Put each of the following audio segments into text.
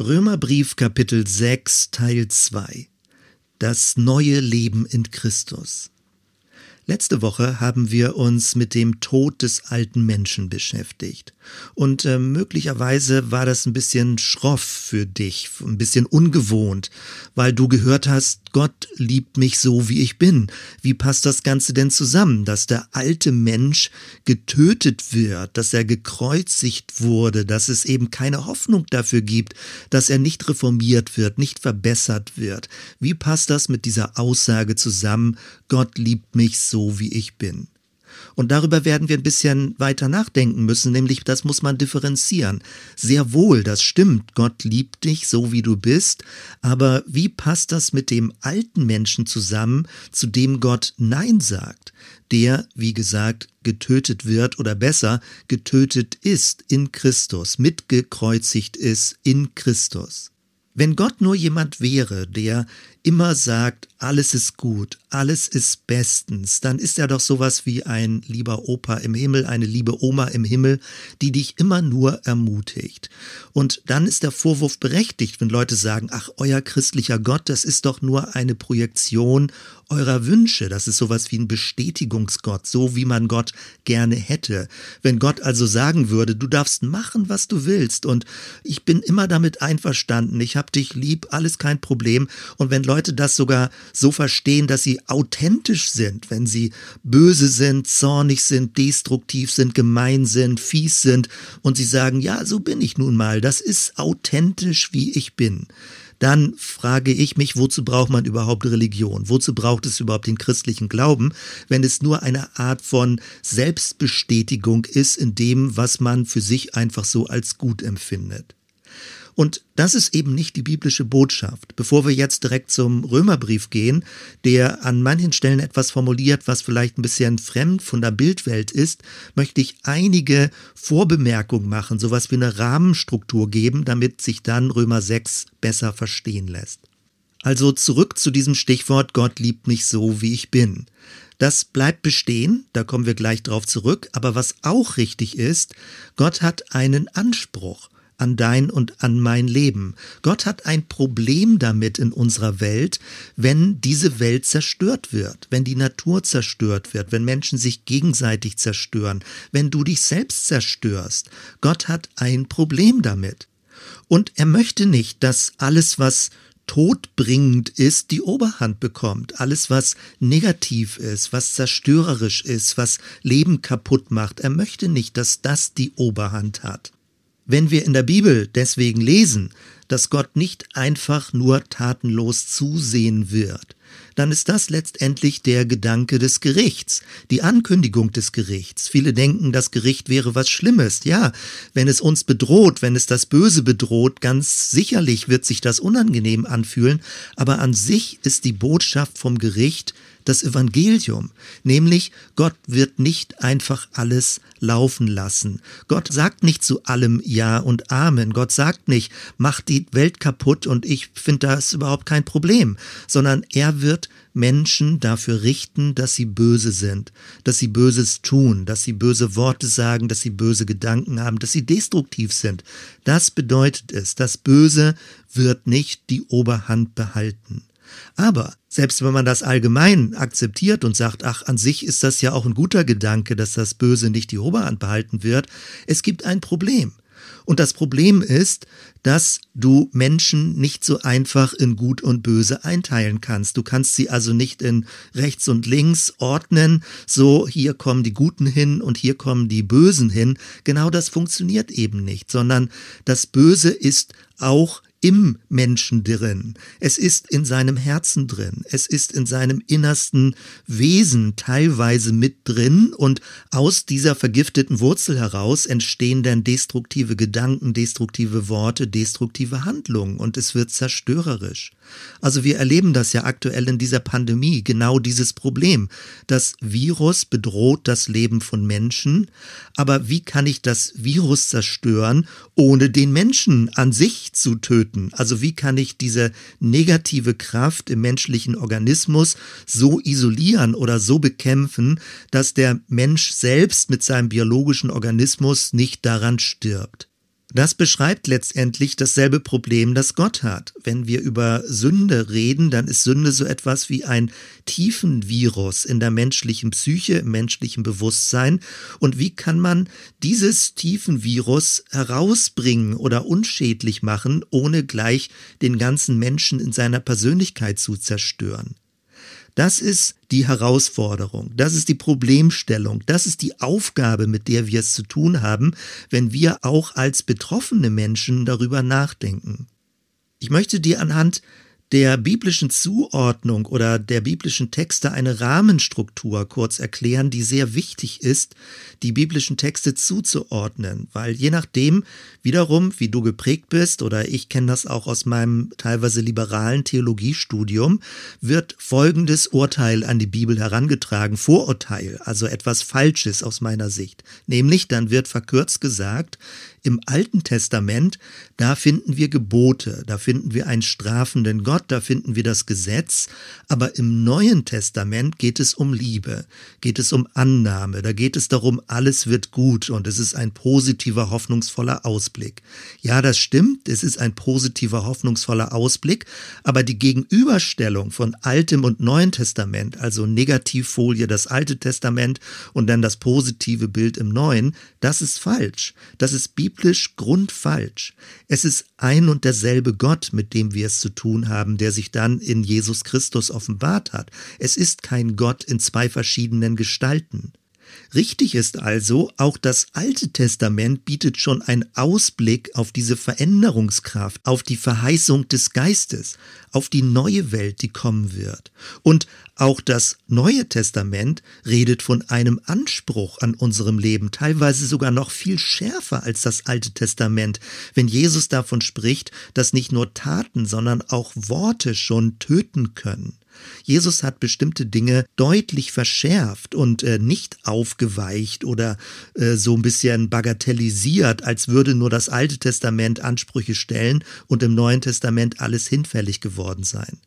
Römerbrief Kapitel 6 Teil 2 Das neue Leben in Christus Letzte Woche haben wir uns mit dem Tod des alten Menschen beschäftigt. Und äh, möglicherweise war das ein bisschen schroff für dich, ein bisschen ungewohnt, weil du gehört hast, Gott liebt mich so, wie ich bin. Wie passt das Ganze denn zusammen, dass der alte Mensch getötet wird, dass er gekreuzigt wurde, dass es eben keine Hoffnung dafür gibt, dass er nicht reformiert wird, nicht verbessert wird? Wie passt das mit dieser Aussage zusammen, Gott liebt mich so? So, wie ich bin. Und darüber werden wir ein bisschen weiter nachdenken müssen, nämlich das muss man differenzieren. Sehr wohl, das stimmt, Gott liebt dich so, wie du bist, aber wie passt das mit dem alten Menschen zusammen, zu dem Gott Nein sagt, der, wie gesagt, getötet wird oder besser, getötet ist in Christus, mitgekreuzigt ist in Christus. Wenn Gott nur jemand wäre, der immer sagt, alles ist gut, alles ist bestens, dann ist er doch sowas wie ein lieber Opa im Himmel, eine liebe Oma im Himmel, die dich immer nur ermutigt. Und dann ist der Vorwurf berechtigt, wenn Leute sagen, ach, euer christlicher Gott, das ist doch nur eine Projektion eurer Wünsche, das ist sowas wie ein Bestätigungsgott, so wie man Gott gerne hätte. Wenn Gott also sagen würde, du darfst machen, was du willst und ich bin immer damit einverstanden, ich hab dich lieb, alles kein Problem und wenn Leute das sogar so verstehen, dass sie authentisch sind, wenn sie böse sind, zornig sind, destruktiv sind, gemein sind, fies sind und sie sagen, ja, so bin ich nun mal, das ist authentisch, wie ich bin dann frage ich mich, wozu braucht man überhaupt Religion? Wozu braucht es überhaupt den christlichen Glauben, wenn es nur eine Art von Selbstbestätigung ist in dem, was man für sich einfach so als gut empfindet? Und das ist eben nicht die biblische Botschaft. Bevor wir jetzt direkt zum Römerbrief gehen, der an manchen Stellen etwas formuliert, was vielleicht ein bisschen fremd von der Bildwelt ist, möchte ich einige Vorbemerkungen machen, sowas wie eine Rahmenstruktur geben, damit sich dann Römer 6 besser verstehen lässt. Also zurück zu diesem Stichwort Gott liebt mich so, wie ich bin. Das bleibt bestehen, da kommen wir gleich drauf zurück, aber was auch richtig ist, Gott hat einen Anspruch an dein und an mein Leben. Gott hat ein Problem damit in unserer Welt, wenn diese Welt zerstört wird, wenn die Natur zerstört wird, wenn Menschen sich gegenseitig zerstören, wenn du dich selbst zerstörst. Gott hat ein Problem damit. Und er möchte nicht, dass alles, was todbringend ist, die Oberhand bekommt. Alles, was negativ ist, was zerstörerisch ist, was Leben kaputt macht. Er möchte nicht, dass das die Oberhand hat. Wenn wir in der Bibel deswegen lesen, dass Gott nicht einfach nur tatenlos zusehen wird, dann ist das letztendlich der Gedanke des Gerichts, die Ankündigung des Gerichts. Viele denken, das Gericht wäre was Schlimmes. Ja, wenn es uns bedroht, wenn es das Böse bedroht, ganz sicherlich wird sich das unangenehm anfühlen, aber an sich ist die Botschaft vom Gericht das Evangelium, nämlich Gott wird nicht einfach alles laufen lassen. Gott sagt nicht zu allem Ja und Amen. Gott sagt nicht, mach die Welt kaputt und ich finde das überhaupt kein Problem, sondern er wird Menschen dafür richten, dass sie böse sind, dass sie Böses tun, dass sie böse Worte sagen, dass sie böse Gedanken haben, dass sie destruktiv sind. Das bedeutet es, das Böse wird nicht die Oberhand behalten. Aber selbst wenn man das allgemein akzeptiert und sagt, ach, an sich ist das ja auch ein guter Gedanke, dass das Böse nicht die Oberhand behalten wird, es gibt ein Problem. Und das Problem ist, dass du Menschen nicht so einfach in Gut und Böse einteilen kannst. Du kannst sie also nicht in rechts und links ordnen, so hier kommen die Guten hin und hier kommen die Bösen hin. Genau das funktioniert eben nicht, sondern das Böse ist auch im Menschen drin. Es ist in seinem Herzen drin. Es ist in seinem innersten Wesen teilweise mit drin und aus dieser vergifteten Wurzel heraus entstehen dann destruktive Gedanken, destruktive Worte, destruktive Handlungen und es wird zerstörerisch. Also wir erleben das ja aktuell in dieser Pandemie, genau dieses Problem. Das Virus bedroht das Leben von Menschen, aber wie kann ich das Virus zerstören, ohne den Menschen an sich zu töten? Also wie kann ich diese negative Kraft im menschlichen Organismus so isolieren oder so bekämpfen, dass der Mensch selbst mit seinem biologischen Organismus nicht daran stirbt? Das beschreibt letztendlich dasselbe Problem, das Gott hat. Wenn wir über Sünde reden, dann ist Sünde so etwas wie ein Tiefenvirus in der menschlichen Psyche, im menschlichen Bewusstsein. Und wie kann man dieses Tiefenvirus herausbringen oder unschädlich machen, ohne gleich den ganzen Menschen in seiner Persönlichkeit zu zerstören? Das ist die Herausforderung, das ist die Problemstellung, das ist die Aufgabe, mit der wir es zu tun haben, wenn wir auch als betroffene Menschen darüber nachdenken. Ich möchte dir anhand der biblischen Zuordnung oder der biblischen Texte eine Rahmenstruktur kurz erklären, die sehr wichtig ist, die biblischen Texte zuzuordnen, weil je nachdem wiederum, wie du geprägt bist, oder ich kenne das auch aus meinem teilweise liberalen Theologiestudium, wird folgendes Urteil an die Bibel herangetragen, Vorurteil, also etwas Falsches aus meiner Sicht. Nämlich, dann wird verkürzt gesagt, im Alten Testament, da finden wir Gebote, da finden wir einen strafenden Gott, da finden wir das Gesetz, aber im Neuen Testament geht es um Liebe, geht es um Annahme, da geht es darum, alles wird gut und es ist ein positiver, hoffnungsvoller Ausblick. Ja, das stimmt, es ist ein positiver, hoffnungsvoller Ausblick, aber die Gegenüberstellung von Altem und Neuen Testament, also Negativfolie das Alte Testament und dann das positive Bild im Neuen, das ist falsch. Das ist biblisch grundfalsch. Es ist ein und derselbe Gott, mit dem wir es zu tun haben, der sich dann in Jesus Christus offenbart hat. Es ist kein Gott in zwei verschiedenen Gestalten. Richtig ist also, auch das Alte Testament bietet schon einen Ausblick auf diese Veränderungskraft, auf die Verheißung des Geistes, auf die neue Welt, die kommen wird. Und auch das Neue Testament redet von einem Anspruch an unserem Leben, teilweise sogar noch viel schärfer als das Alte Testament, wenn Jesus davon spricht, dass nicht nur Taten, sondern auch Worte schon töten können. Jesus hat bestimmte Dinge deutlich verschärft und äh, nicht aufgeweicht oder äh, so ein bisschen bagatellisiert, als würde nur das Alte Testament Ansprüche stellen und im Neuen Testament alles hinfällig geworden sein.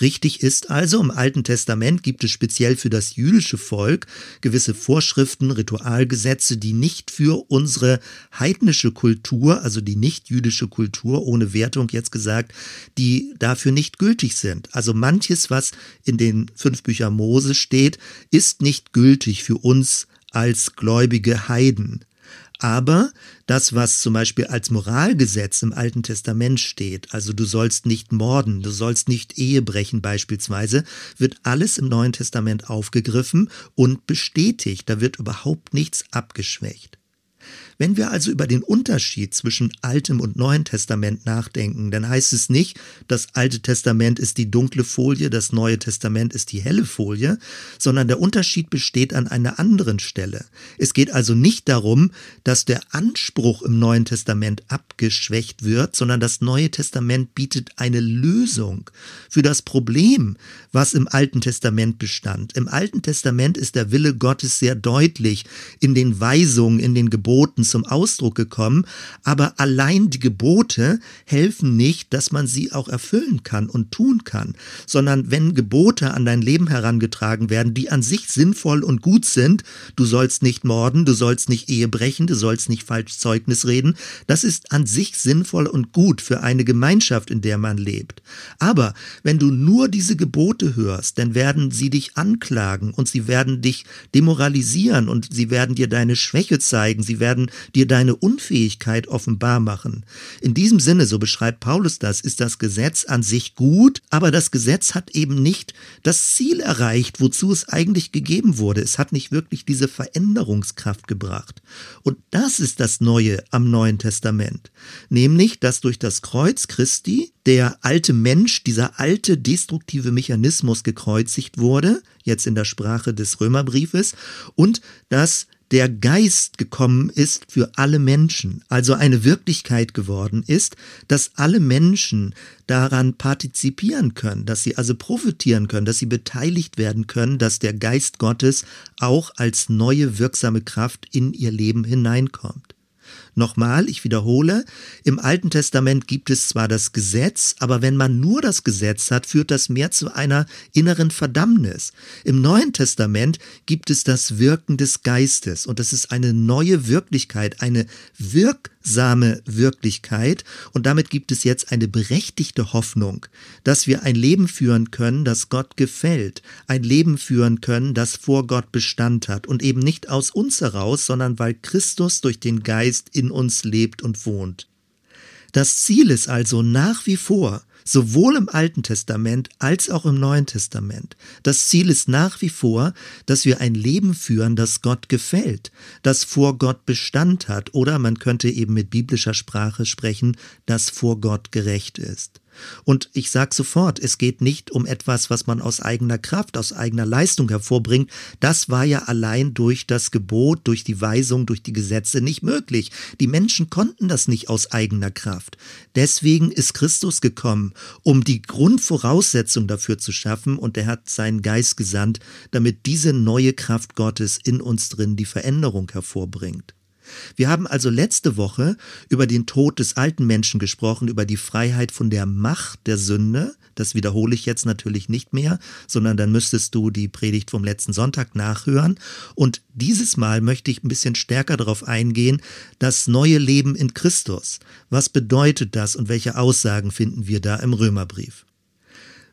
Richtig ist also, im Alten Testament gibt es speziell für das jüdische Volk gewisse Vorschriften, Ritualgesetze, die nicht für unsere heidnische Kultur, also die nicht jüdische Kultur, ohne Wertung jetzt gesagt, die dafür nicht gültig sind. Also manches, was in den fünf Büchern Mose steht, ist nicht gültig für uns als gläubige Heiden. Aber das, was zum Beispiel als Moralgesetz im Alten Testament steht, also du sollst nicht morden, du sollst nicht Ehe brechen beispielsweise, wird alles im Neuen Testament aufgegriffen und bestätigt. Da wird überhaupt nichts abgeschwächt. Wenn wir also über den Unterschied zwischen Altem und Neuen Testament nachdenken, dann heißt es nicht, das Alte Testament ist die dunkle Folie, das Neue Testament ist die helle Folie, sondern der Unterschied besteht an einer anderen Stelle. Es geht also nicht darum, dass der Anspruch im Neuen Testament abgeschwächt wird, sondern das Neue Testament bietet eine Lösung für das Problem, was im Alten Testament bestand. Im Alten Testament ist der Wille Gottes sehr deutlich in den Weisungen, in den Geboten, zum Ausdruck gekommen, aber allein die Gebote helfen nicht, dass man sie auch erfüllen kann und tun kann, sondern wenn Gebote an dein Leben herangetragen werden, die an sich sinnvoll und gut sind, du sollst nicht morden, du sollst nicht Ehe brechen, du sollst nicht falsch Zeugnis reden, das ist an sich sinnvoll und gut für eine Gemeinschaft, in der man lebt. Aber wenn du nur diese Gebote hörst, dann werden sie dich anklagen und sie werden dich demoralisieren und sie werden dir deine Schwäche zeigen, sie werden dir deine Unfähigkeit offenbar machen. In diesem Sinne, so beschreibt Paulus das, ist das Gesetz an sich gut, aber das Gesetz hat eben nicht das Ziel erreicht, wozu es eigentlich gegeben wurde. Es hat nicht wirklich diese Veränderungskraft gebracht. Und das ist das Neue am Neuen Testament. Nämlich, dass durch das Kreuz Christi der alte Mensch, dieser alte destruktive Mechanismus gekreuzigt wurde, jetzt in der Sprache des Römerbriefes, und dass der Geist gekommen ist für alle Menschen, also eine Wirklichkeit geworden ist, dass alle Menschen daran partizipieren können, dass sie also profitieren können, dass sie beteiligt werden können, dass der Geist Gottes auch als neue wirksame Kraft in ihr Leben hineinkommt. Nochmal, ich wiederhole, im Alten Testament gibt es zwar das Gesetz, aber wenn man nur das Gesetz hat, führt das mehr zu einer inneren Verdammnis. Im Neuen Testament gibt es das Wirken des Geistes und das ist eine neue Wirklichkeit, eine wirksame Wirklichkeit und damit gibt es jetzt eine berechtigte Hoffnung, dass wir ein Leben führen können, das Gott gefällt, ein Leben führen können, das vor Gott Bestand hat und eben nicht aus uns heraus, sondern weil Christus durch den Geist in uns lebt und wohnt. Das Ziel ist also nach wie vor, sowohl im Alten Testament als auch im Neuen Testament. Das Ziel ist nach wie vor, dass wir ein Leben führen, das Gott gefällt, das vor Gott Bestand hat oder man könnte eben mit biblischer Sprache sprechen, das vor Gott gerecht ist. Und ich sage sofort, es geht nicht um etwas, was man aus eigener Kraft, aus eigener Leistung hervorbringt. Das war ja allein durch das Gebot, durch die Weisung, durch die Gesetze nicht möglich. Die Menschen konnten das nicht aus eigener Kraft. Deswegen ist Christus gekommen, um die Grundvoraussetzung dafür zu schaffen und er hat seinen Geist gesandt, damit diese neue Kraft Gottes in uns drin die Veränderung hervorbringt. Wir haben also letzte Woche über den Tod des alten Menschen gesprochen, über die Freiheit von der Macht der Sünde. Das wiederhole ich jetzt natürlich nicht mehr, sondern dann müsstest du die Predigt vom letzten Sonntag nachhören. Und dieses Mal möchte ich ein bisschen stärker darauf eingehen, das neue Leben in Christus. Was bedeutet das und welche Aussagen finden wir da im Römerbrief?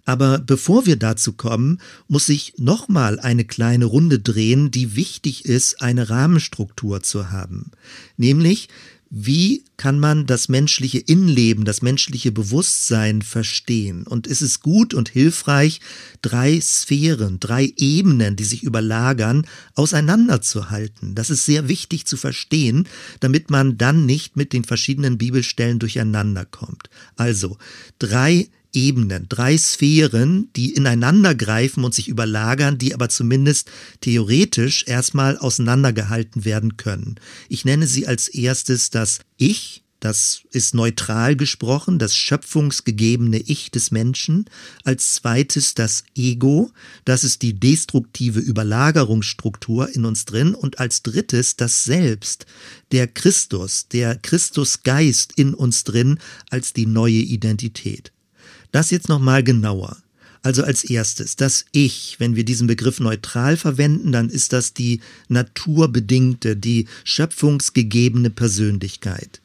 Aber bevor wir dazu kommen, muss ich nochmal eine kleine Runde drehen, die wichtig ist, eine Rahmenstruktur zu haben. Nämlich, wie kann man das menschliche Innenleben, das menschliche Bewusstsein verstehen? Und ist es gut und hilfreich, drei Sphären, drei Ebenen, die sich überlagern, auseinanderzuhalten? Das ist sehr wichtig zu verstehen, damit man dann nicht mit den verschiedenen Bibelstellen durcheinander kommt. Also drei Ebenen, drei Sphären, die ineinander greifen und sich überlagern, die aber zumindest theoretisch erstmal auseinandergehalten werden können. Ich nenne sie als erstes das Ich, das ist neutral gesprochen, das schöpfungsgegebene Ich des Menschen. Als zweites das Ego, das ist die destruktive Überlagerungsstruktur in uns drin. Und als drittes das Selbst, der Christus, der Christusgeist in uns drin als die neue Identität. Das jetzt nochmal genauer. Also als erstes, das Ich, wenn wir diesen Begriff neutral verwenden, dann ist das die naturbedingte, die schöpfungsgegebene Persönlichkeit.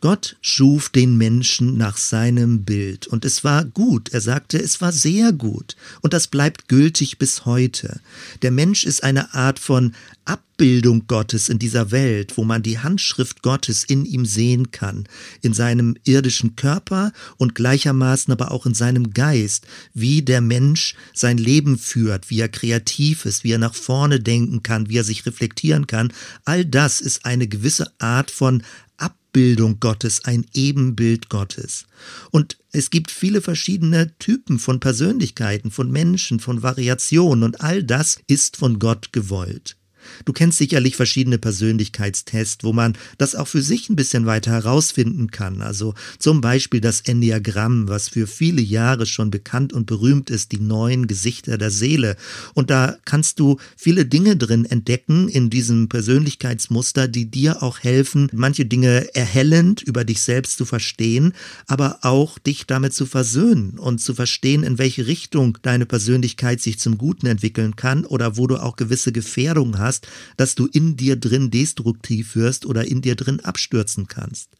Gott schuf den Menschen nach seinem Bild und es war gut. Er sagte, es war sehr gut und das bleibt gültig bis heute. Der Mensch ist eine Art von Abbildung Gottes in dieser Welt, wo man die Handschrift Gottes in ihm sehen kann, in seinem irdischen Körper und gleichermaßen aber auch in seinem Geist, wie der Mensch sein Leben führt, wie er kreativ ist, wie er nach vorne denken kann, wie er sich reflektieren kann. All das ist eine gewisse Art von Abbildung Gottes, ein Ebenbild Gottes. Und es gibt viele verschiedene Typen von Persönlichkeiten, von Menschen, von Variationen und all das ist von Gott gewollt. Du kennst sicherlich verschiedene Persönlichkeitstests, wo man das auch für sich ein bisschen weiter herausfinden kann. Also zum Beispiel das Enneagramm, was für viele Jahre schon bekannt und berühmt ist, die neuen Gesichter der Seele. Und da kannst du viele Dinge drin entdecken in diesem Persönlichkeitsmuster, die dir auch helfen, manche Dinge erhellend über dich selbst zu verstehen, aber auch dich damit zu versöhnen und zu verstehen, in welche Richtung deine Persönlichkeit sich zum Guten entwickeln kann oder wo du auch gewisse Gefährdungen hast, hast, dass du in dir drin destruktiv wirst oder in dir drin abstürzen kannst.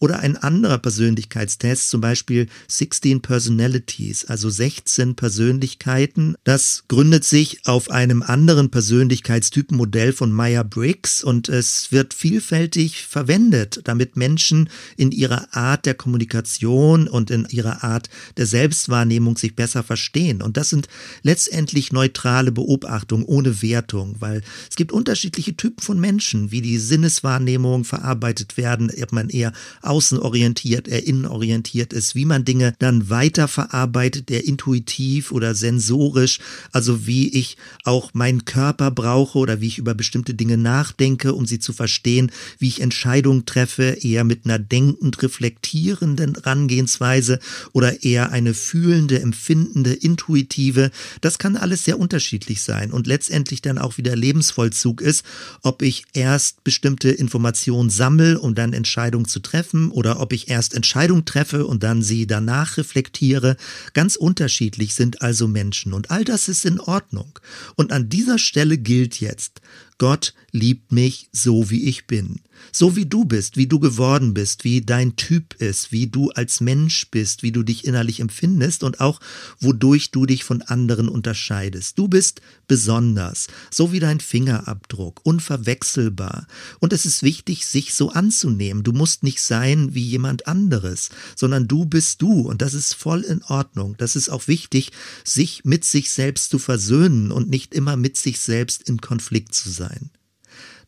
Oder ein anderer Persönlichkeitstest, zum Beispiel 16 Personalities, also 16 Persönlichkeiten. Das gründet sich auf einem anderen Persönlichkeitstypenmodell von Meyer-Briggs und es wird vielfältig verwendet, damit Menschen in ihrer Art der Kommunikation und in ihrer Art der Selbstwahrnehmung sich besser verstehen. Und das sind letztendlich neutrale Beobachtungen ohne Wertung, weil es gibt unterschiedliche Typen von Menschen, wie die Sinneswahrnehmung verarbeitet werden, ob man eher er außenorientiert, er innenorientiert ist, wie man Dinge dann weiterverarbeitet, der intuitiv oder sensorisch, also wie ich auch meinen Körper brauche oder wie ich über bestimmte Dinge nachdenke, um sie zu verstehen, wie ich Entscheidungen treffe, eher mit einer denkend reflektierenden Herangehensweise oder eher eine fühlende, empfindende, intuitive. Das kann alles sehr unterschiedlich sein und letztendlich dann auch wieder Lebensvollzug ist, ob ich erst bestimmte Informationen sammle, um dann Entscheidungen zu treffen oder ob ich erst Entscheidungen treffe und dann sie danach reflektiere. Ganz unterschiedlich sind also Menschen und all das ist in Ordnung. Und an dieser Stelle gilt jetzt, Gott liebt mich so, wie ich bin. So wie du bist, wie du geworden bist, wie dein Typ ist, wie du als Mensch bist, wie du dich innerlich empfindest und auch wodurch du dich von anderen unterscheidest. Du bist besonders, so wie dein Fingerabdruck, unverwechselbar. Und es ist wichtig, sich so anzunehmen. Du musst nicht sein wie jemand anderes, sondern du bist du und das ist voll in Ordnung. Das ist auch wichtig, sich mit sich selbst zu versöhnen und nicht immer mit sich selbst in Konflikt zu sein.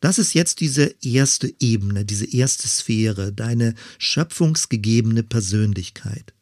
Das ist jetzt diese erste Ebene, diese erste Sphäre, deine schöpfungsgegebene Persönlichkeit.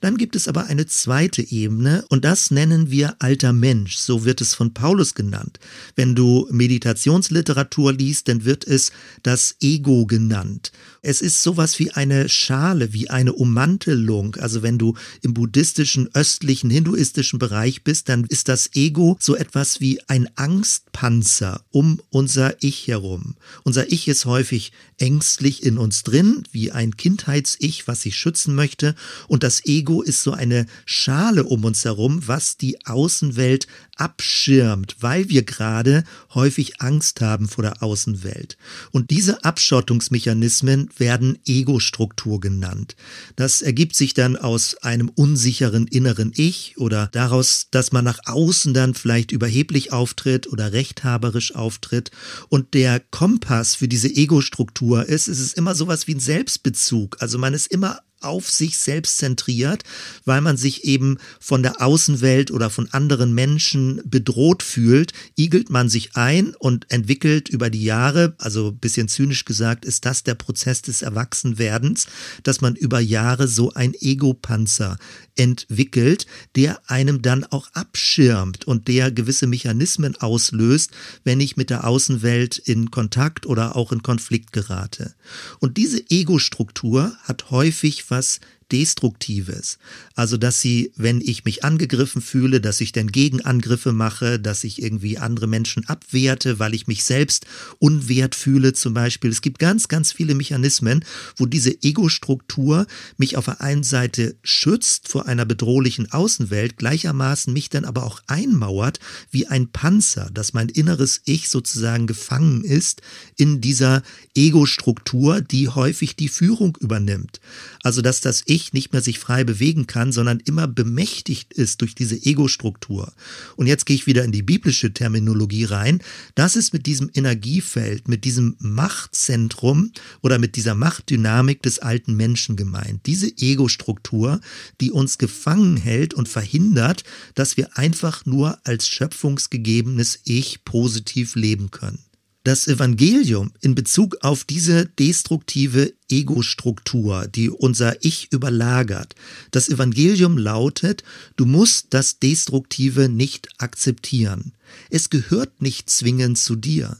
Dann gibt es aber eine zweite Ebene und das nennen wir alter Mensch, so wird es von Paulus genannt. Wenn du Meditationsliteratur liest, dann wird es das Ego genannt. Es ist sowas wie eine Schale, wie eine Ummantelung. Also wenn du im buddhistischen, östlichen, hinduistischen Bereich bist, dann ist das Ego so etwas wie ein Angstpanzer um unser Ich herum. Unser Ich ist häufig ängstlich in uns drin, wie ein Kindheits-Ich, was sich schützen möchte. Und das Ego ist so eine Schale um uns herum, was die Außenwelt abschirmt, weil wir gerade häufig Angst haben vor der Außenwelt. Und diese Abschottungsmechanismen werden Ego-Struktur genannt. Das ergibt sich dann aus einem unsicheren inneren Ich oder daraus, dass man nach außen dann vielleicht überheblich auftritt oder rechthaberisch auftritt. Und der Kompass für diese Ego-Struktur ist, es ist immer sowas wie ein Selbstbezug. Also man ist immer auf sich selbst zentriert, weil man sich eben von der Außenwelt oder von anderen Menschen bedroht fühlt, igelt man sich ein und entwickelt über die Jahre, also bisschen zynisch gesagt, ist das der Prozess des Erwachsenwerdens, dass man über Jahre so ein Ego-Panzer entwickelt, der einem dann auch abschirmt und der gewisse Mechanismen auslöst, wenn ich mit der Außenwelt in Kontakt oder auch in Konflikt gerate. Und diese Ego-Struktur hat häufig was Destruktives. Also, dass sie, wenn ich mich angegriffen fühle, dass ich dann Gegenangriffe mache, dass ich irgendwie andere Menschen abwerte, weil ich mich selbst unwert fühle zum Beispiel. Es gibt ganz, ganz viele Mechanismen, wo diese Ego-Struktur mich auf der einen Seite schützt vor einer bedrohlichen Außenwelt, gleichermaßen mich dann aber auch einmauert wie ein Panzer, dass mein inneres Ich sozusagen gefangen ist in dieser Ego-Struktur, die häufig die Führung übernimmt. Also, dass das Ich Ich nicht mehr sich frei bewegen kann, sondern immer bemächtigt ist durch diese Ego-Struktur. Und jetzt gehe ich wieder in die biblische Terminologie rein. Das ist mit diesem Energiefeld, mit diesem Machtzentrum oder mit dieser Machtdynamik des alten Menschen gemeint. Diese Ego-Struktur, die uns gefangen hält und verhindert, dass wir einfach nur als schöpfungsgegebenes Ich positiv leben können. Das Evangelium in Bezug auf diese destruktive Ego-Struktur, die unser Ich überlagert, das Evangelium lautet, du musst das Destruktive nicht akzeptieren. Es gehört nicht zwingend zu dir.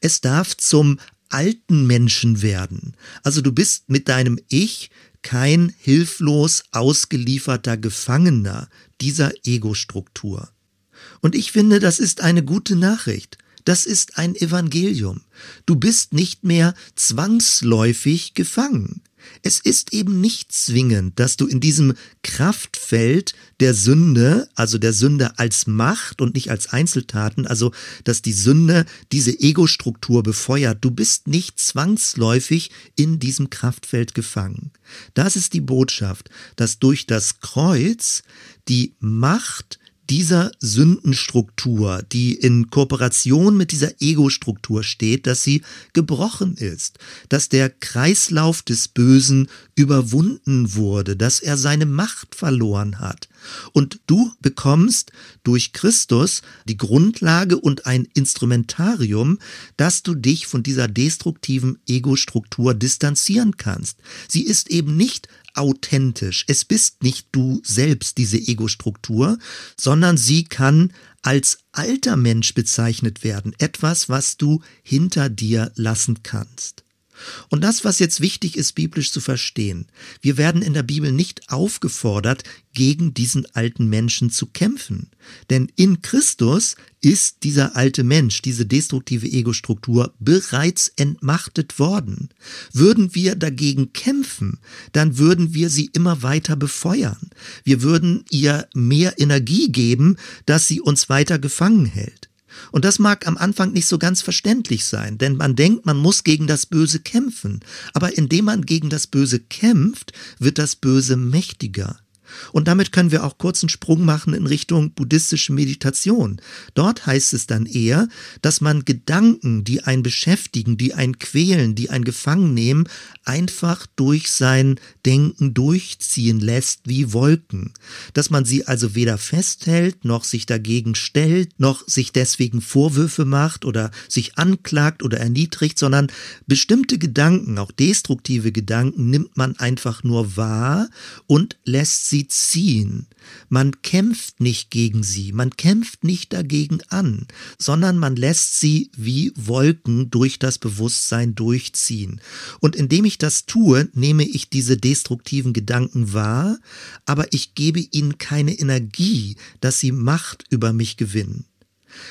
Es darf zum alten Menschen werden. Also du bist mit deinem Ich kein hilflos ausgelieferter Gefangener dieser Ego-Struktur. Und ich finde, das ist eine gute Nachricht. Das ist ein Evangelium. Du bist nicht mehr zwangsläufig gefangen. Es ist eben nicht zwingend, dass du in diesem Kraftfeld der Sünde, also der Sünde als Macht und nicht als Einzeltaten, also dass die Sünde diese Ego-Struktur befeuert, du bist nicht zwangsläufig in diesem Kraftfeld gefangen. Das ist die Botschaft, dass durch das Kreuz die Macht dieser Sündenstruktur, die in Kooperation mit dieser Ego-Struktur steht, dass sie gebrochen ist, dass der Kreislauf des Bösen überwunden wurde, dass er seine Macht verloren hat. Und du bekommst durch Christus die Grundlage und ein Instrumentarium, dass du dich von dieser destruktiven Ego-Struktur distanzieren kannst. Sie ist eben nicht authentisch. Es bist nicht du selbst, diese Ego-Struktur, sondern sie kann als alter Mensch bezeichnet werden. Etwas, was du hinter dir lassen kannst. Und das, was jetzt wichtig ist, biblisch zu verstehen, wir werden in der Bibel nicht aufgefordert, gegen diesen alten Menschen zu kämpfen. Denn in Christus ist dieser alte Mensch, diese destruktive Ego-Struktur bereits entmachtet worden. Würden wir dagegen kämpfen, dann würden wir sie immer weiter befeuern. Wir würden ihr mehr Energie geben, dass sie uns weiter gefangen hält. Und das mag am Anfang nicht so ganz verständlich sein, denn man denkt, man muss gegen das Böse kämpfen. Aber indem man gegen das Böse kämpft, wird das Böse mächtiger. Und damit können wir auch kurz einen Sprung machen in Richtung buddhistische Meditation. Dort heißt es dann eher, dass man Gedanken, die einen beschäftigen, die einen quälen, die einen gefangen nehmen, einfach durch sein Denken durchziehen lässt wie Wolken. Dass man sie also weder festhält, noch sich dagegen stellt, noch sich deswegen Vorwürfe macht oder sich anklagt oder erniedrigt, sondern bestimmte Gedanken, auch destruktive Gedanken, nimmt man einfach nur wahr und lässt sie ziehen. Man kämpft nicht gegen sie, man kämpft nicht dagegen an, sondern man lässt sie wie Wolken durch das Bewusstsein durchziehen. Und indem ich das tue, nehme ich diese destruktiven Gedanken wahr, aber ich gebe ihnen keine Energie, dass sie Macht über mich gewinnen.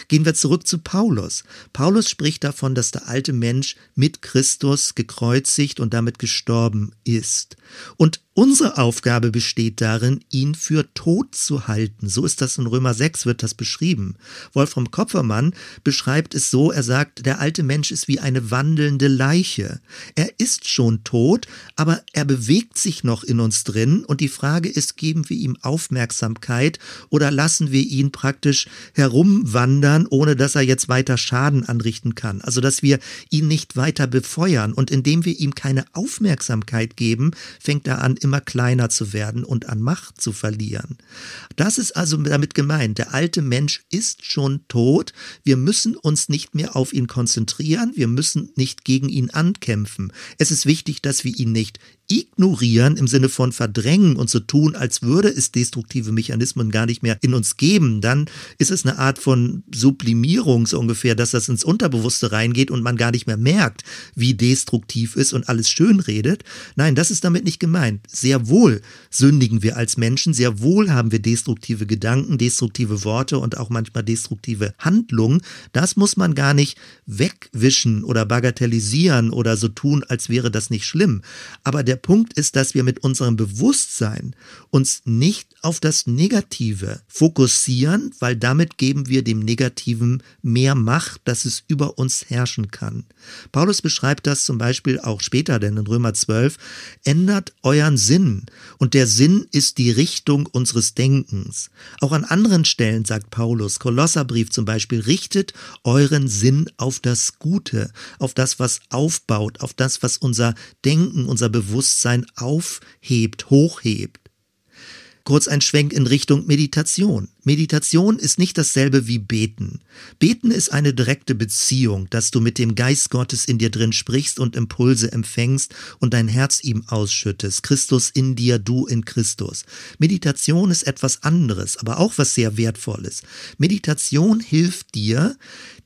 Gehen wir zurück zu Paulus. Paulus spricht davon, dass der alte Mensch mit Christus gekreuzigt und damit gestorben ist. Und Unsere Aufgabe besteht darin, ihn für tot zu halten. So ist das in Römer 6, wird das beschrieben. Wolfram Kopfermann beschreibt es so, er sagt, der alte Mensch ist wie eine wandelnde Leiche. Er ist schon tot, aber er bewegt sich noch in uns drin und die Frage ist, geben wir ihm Aufmerksamkeit oder lassen wir ihn praktisch herumwandern, ohne dass er jetzt weiter Schaden anrichten kann. Also, dass wir ihn nicht weiter befeuern und indem wir ihm keine Aufmerksamkeit geben, fängt er an, immer kleiner zu werden und an Macht zu verlieren. Das ist also damit gemeint. Der alte Mensch ist schon tot. Wir müssen uns nicht mehr auf ihn konzentrieren. Wir müssen nicht gegen ihn ankämpfen. Es ist wichtig, dass wir ihn nicht ignorieren im Sinne von verdrängen und so tun, als würde es destruktive Mechanismen gar nicht mehr in uns geben, dann ist es eine Art von Sublimierung so ungefähr, dass das ins Unterbewusste reingeht und man gar nicht mehr merkt, wie destruktiv ist und alles schön redet. Nein, das ist damit nicht gemeint. Sehr wohl sündigen wir als Menschen, sehr wohl haben wir destruktive Gedanken, destruktive Worte und auch manchmal destruktive Handlungen. Das muss man gar nicht wegwischen oder bagatellisieren oder so tun, als wäre das nicht schlimm. Aber der Punkt ist, dass wir mit unserem Bewusstsein uns nicht auf das Negative fokussieren, weil damit geben wir dem Negativen mehr Macht, dass es über uns herrschen kann. Paulus beschreibt das zum Beispiel auch später, denn in Römer 12, ändert euren Sinn. Und der Sinn ist die Richtung unseres Denkens. Auch an anderen Stellen sagt Paulus, Kolosserbrief zum Beispiel, richtet euren Sinn auf das Gute, auf das, was aufbaut, auf das, was unser Denken, unser Bewusstsein aufhebt, hochhebt. Kurz ein Schwenk in Richtung Meditation. Meditation ist nicht dasselbe wie Beten. Beten ist eine direkte Beziehung, dass du mit dem Geist Gottes in dir drin sprichst und Impulse empfängst und dein Herz ihm ausschüttest. Christus in dir, du in Christus. Meditation ist etwas anderes, aber auch was sehr Wertvolles. Meditation hilft dir,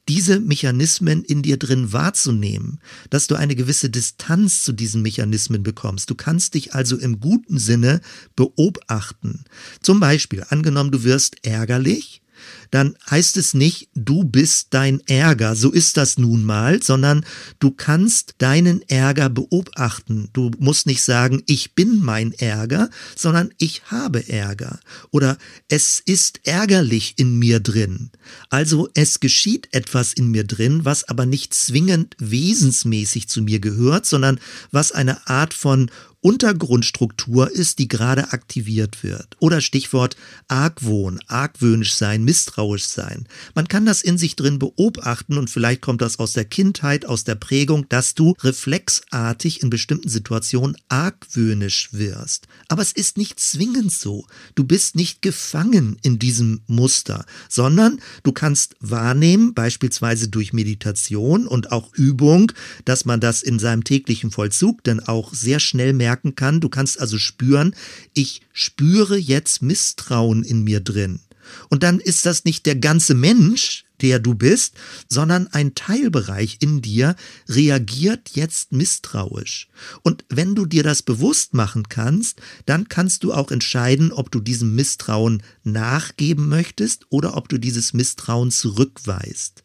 diese Mechanismen in dir drin wahrzunehmen, dass du eine gewisse Distanz zu diesen Mechanismen bekommst. Du kannst dich also im guten Sinne beobachten. Zum Beispiel, angenommen, du wirst ärgerlich, dann heißt es nicht, du bist dein Ärger, so ist das nun mal, sondern du kannst deinen Ärger beobachten. Du musst nicht sagen, ich bin mein Ärger, sondern ich habe Ärger. Oder es ist ärgerlich in mir drin. Also es geschieht etwas in mir drin, was aber nicht zwingend wesensmäßig zu mir gehört, sondern was eine Art von Untergrundstruktur ist, die gerade aktiviert wird. Oder Stichwort Argwohn, argwöhnisch sein, misstrauisch sein. Man kann das in sich drin beobachten und vielleicht kommt das aus der Kindheit, aus der Prägung, dass du reflexartig in bestimmten Situationen argwöhnisch wirst. Aber es ist nicht zwingend so. Du bist nicht gefangen in diesem Muster, sondern du kannst wahrnehmen, beispielsweise durch Meditation und auch Übung, dass man das in seinem täglichen Vollzug dann auch sehr schnell merken kann. Du kannst also spüren, ich spüre jetzt Misstrauen in mir drin. Und dann ist das nicht der ganze Mensch, der du bist, sondern ein Teilbereich in dir reagiert jetzt misstrauisch. Und wenn du dir das bewusst machen kannst, dann kannst du auch entscheiden, ob du diesem Misstrauen nachgeben möchtest oder ob du dieses Misstrauen zurückweist.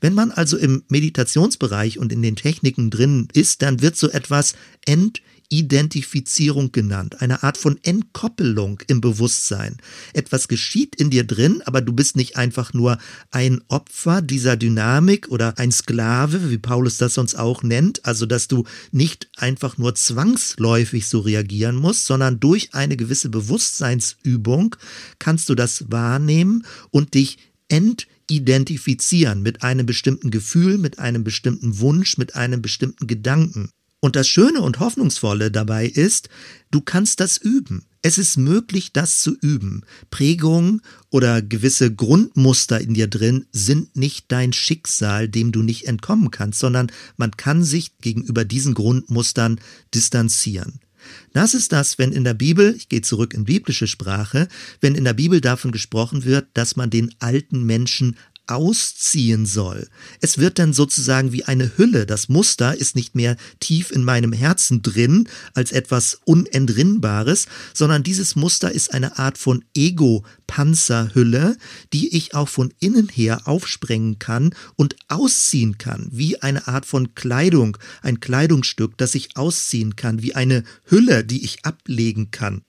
Wenn man also im Meditationsbereich und in den Techniken drin ist, dann wird so etwas ent Identifizierung genannt, eine Art von Entkoppelung im Bewusstsein. Etwas geschieht in dir drin, aber du bist nicht einfach nur ein Opfer dieser Dynamik oder ein Sklave, wie Paulus das sonst auch nennt, also dass du nicht einfach nur zwangsläufig so reagieren musst, sondern durch eine gewisse Bewusstseinsübung kannst du das wahrnehmen und dich entidentifizieren mit einem bestimmten Gefühl, mit einem bestimmten Wunsch, mit einem bestimmten Gedanken. Und das Schöne und Hoffnungsvolle dabei ist, du kannst das üben. Es ist möglich, das zu üben. Prägungen oder gewisse Grundmuster in dir drin sind nicht dein Schicksal, dem du nicht entkommen kannst, sondern man kann sich gegenüber diesen Grundmustern distanzieren. Das ist das, wenn in der Bibel, ich gehe zurück in biblische Sprache, wenn in der Bibel davon gesprochen wird, dass man den alten Menschen ausziehen soll. Es wird dann sozusagen wie eine Hülle. Das Muster ist nicht mehr tief in meinem Herzen drin als etwas Unentrinnbares, sondern dieses Muster ist eine Art von Ego-Panzerhülle, die ich auch von innen her aufsprengen kann und ausziehen kann, wie eine Art von Kleidung, ein Kleidungsstück, das ich ausziehen kann, wie eine Hülle, die ich ablegen kann.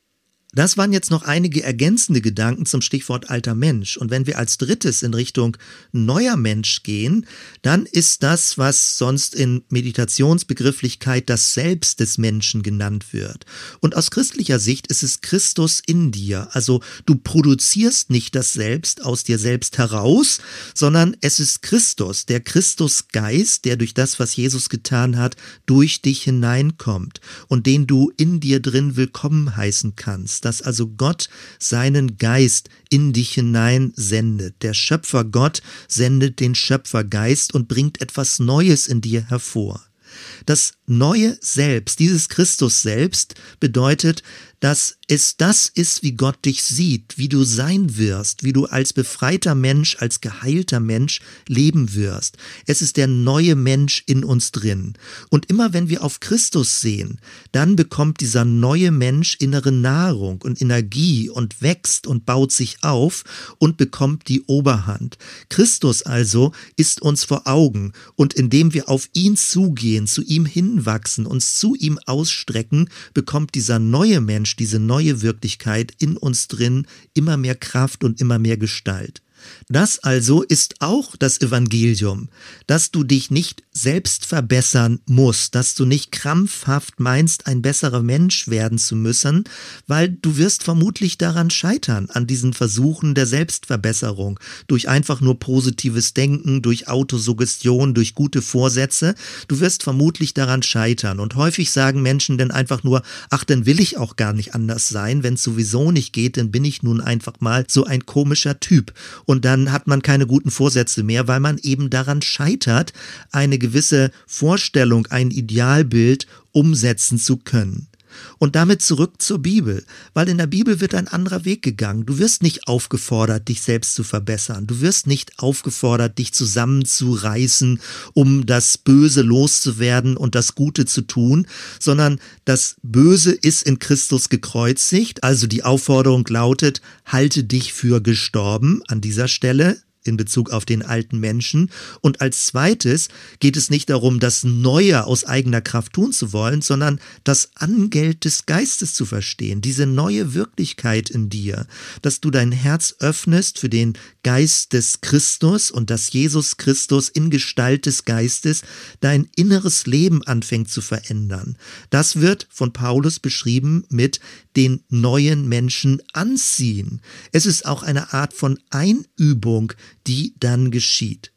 Das waren jetzt noch einige ergänzende Gedanken zum Stichwort alter Mensch. Und wenn wir als drittes in Richtung neuer Mensch gehen, dann ist das, was sonst in Meditationsbegrifflichkeit das Selbst des Menschen genannt wird. Und aus christlicher Sicht ist es Christus in dir. Also du produzierst nicht das Selbst aus dir selbst heraus, sondern es ist Christus, der Christusgeist, der durch das, was Jesus getan hat, durch dich hineinkommt und den du in dir drin willkommen heißen kannst dass also Gott seinen Geist in dich hinein sendet. Der Schöpfer Gott sendet den Schöpfergeist und bringt etwas Neues in dir hervor. Das neue Selbst, dieses Christus selbst, bedeutet, dass es das ist, wie Gott dich sieht, wie du sein wirst, wie du als befreiter Mensch, als geheilter Mensch leben wirst. Es ist der neue Mensch in uns drin. Und immer wenn wir auf Christus sehen, dann bekommt dieser neue Mensch innere Nahrung und Energie und wächst und baut sich auf und bekommt die Oberhand. Christus also ist uns vor Augen und indem wir auf ihn zugehen, zu ihm hinwachsen, uns zu ihm ausstrecken, bekommt dieser neue Mensch, diese neue neue Wirklichkeit in uns drin immer mehr Kraft und immer mehr Gestalt. Das also ist auch das Evangelium, dass du dich nicht selbst verbessern musst, dass du nicht krampfhaft meinst, ein besserer Mensch werden zu müssen, weil du wirst vermutlich daran scheitern, an diesen Versuchen der Selbstverbesserung, durch einfach nur positives Denken, durch Autosuggestion, durch gute Vorsätze. Du wirst vermutlich daran scheitern. Und häufig sagen Menschen dann einfach nur, ach, dann will ich auch gar nicht anders sein, wenn es sowieso nicht geht, dann bin ich nun einfach mal so ein komischer Typ. Und dann hat man keine guten Vorsätze mehr, weil man eben daran scheitert, eine gewisse Vorstellung, ein Idealbild umsetzen zu können. Und damit zurück zur Bibel, weil in der Bibel wird ein anderer Weg gegangen. Du wirst nicht aufgefordert, dich selbst zu verbessern. Du wirst nicht aufgefordert, dich zusammenzureißen, um das Böse loszuwerden und das Gute zu tun, sondern das Böse ist in Christus gekreuzigt. Also die Aufforderung lautet, halte dich für gestorben an dieser Stelle in Bezug auf den alten Menschen. Und als zweites geht es nicht darum, das Neue aus eigener Kraft tun zu wollen, sondern das Angeld des Geistes zu verstehen, diese neue Wirklichkeit in dir, dass du dein Herz öffnest für den Geist des Christus und dass Jesus Christus in Gestalt des Geistes dein inneres Leben anfängt zu verändern. Das wird von Paulus beschrieben mit den neuen Menschen anziehen. Es ist auch eine Art von Einübung, die dann geschieht.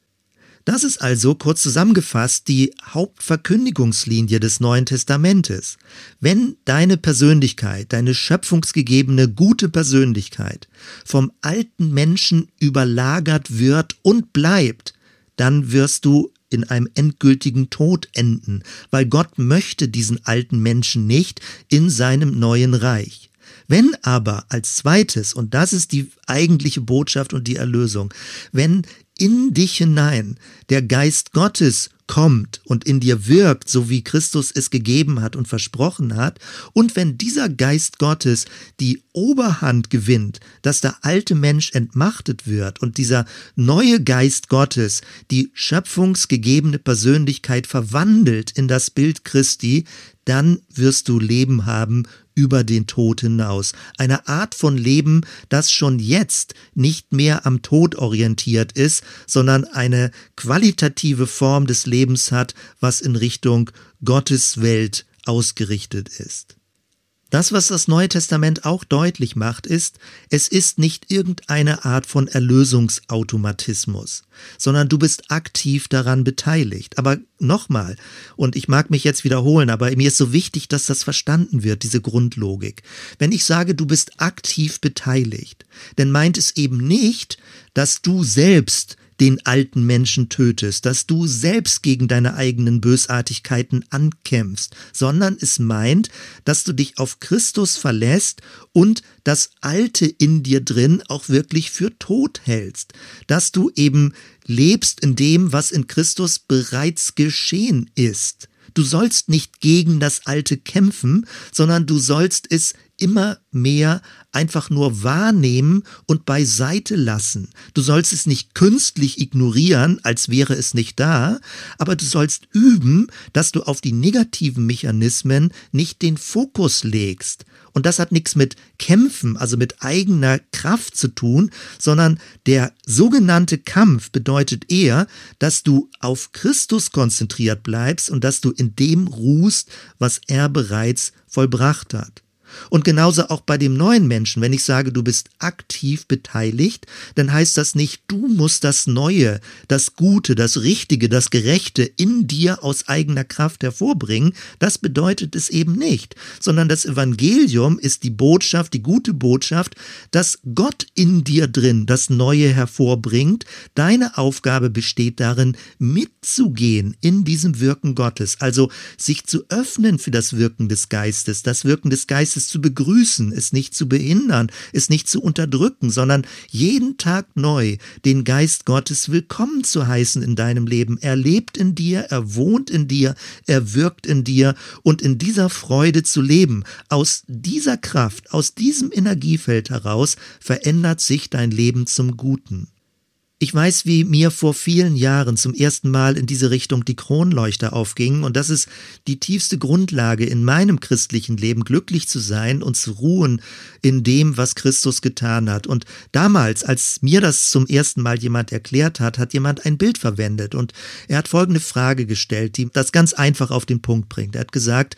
Das ist also kurz zusammengefasst die Hauptverkündigungslinie des Neuen Testamentes. Wenn deine Persönlichkeit, deine schöpfungsgegebene gute Persönlichkeit vom alten Menschen überlagert wird und bleibt, dann wirst du in einem endgültigen Tod enden, weil Gott möchte diesen alten Menschen nicht in seinem neuen Reich. Wenn aber als zweites, und das ist die eigentliche Botschaft und die Erlösung, wenn in dich hinein der Geist Gottes kommt und in dir wirkt, so wie Christus es gegeben hat und versprochen hat, und wenn dieser Geist Gottes die Oberhand gewinnt, dass der alte Mensch entmachtet wird und dieser neue Geist Gottes die schöpfungsgegebene Persönlichkeit verwandelt in das Bild Christi, dann wirst du Leben haben über den Tod hinaus. Eine Art von Leben, das schon jetzt nicht mehr am Tod orientiert ist, sondern eine qualitative Form des Lebens hat, was in Richtung Gottes Welt ausgerichtet ist. Das, was das Neue Testament auch deutlich macht, ist, es ist nicht irgendeine Art von Erlösungsautomatismus, sondern du bist aktiv daran beteiligt. Aber nochmal, und ich mag mich jetzt wiederholen, aber mir ist so wichtig, dass das verstanden wird, diese Grundlogik. Wenn ich sage, du bist aktiv beteiligt, dann meint es eben nicht, dass du selbst den alten Menschen tötest, dass du selbst gegen deine eigenen Bösartigkeiten ankämpfst, sondern es meint, dass du dich auf Christus verlässt und das Alte in dir drin auch wirklich für tot hältst, dass du eben lebst in dem, was in Christus bereits geschehen ist. Du sollst nicht gegen das Alte kämpfen, sondern du sollst es immer mehr einfach nur wahrnehmen und beiseite lassen. Du sollst es nicht künstlich ignorieren, als wäre es nicht da, aber du sollst üben, dass du auf die negativen Mechanismen nicht den Fokus legst. Und das hat nichts mit Kämpfen, also mit eigener Kraft zu tun, sondern der sogenannte Kampf bedeutet eher, dass du auf Christus konzentriert bleibst und dass du in dem ruhst, was er bereits vollbracht hat. Und genauso auch bei dem neuen Menschen, wenn ich sage, du bist aktiv beteiligt, dann heißt das nicht, du musst das Neue, das Gute, das Richtige, das Gerechte in dir aus eigener Kraft hervorbringen. Das bedeutet es eben nicht, sondern das Evangelium ist die Botschaft, die gute Botschaft, dass Gott in dir drin das Neue hervorbringt. Deine Aufgabe besteht darin, mitzugehen in diesem Wirken Gottes, also sich zu öffnen für das Wirken des Geistes, das Wirken des Geistes es zu begrüßen, es nicht zu behindern, es nicht zu unterdrücken, sondern jeden Tag neu den Geist Gottes willkommen zu heißen in deinem Leben. Er lebt in dir, er wohnt in dir, er wirkt in dir und in dieser Freude zu leben. Aus dieser Kraft, aus diesem Energiefeld heraus verändert sich dein Leben zum Guten. Ich weiß, wie mir vor vielen Jahren zum ersten Mal in diese Richtung die Kronleuchter aufgingen und das ist die tiefste Grundlage in meinem christlichen Leben, glücklich zu sein und zu ruhen in dem, was Christus getan hat. Und damals, als mir das zum ersten Mal jemand erklärt hat, hat jemand ein Bild verwendet und er hat folgende Frage gestellt, die das ganz einfach auf den Punkt bringt. Er hat gesagt,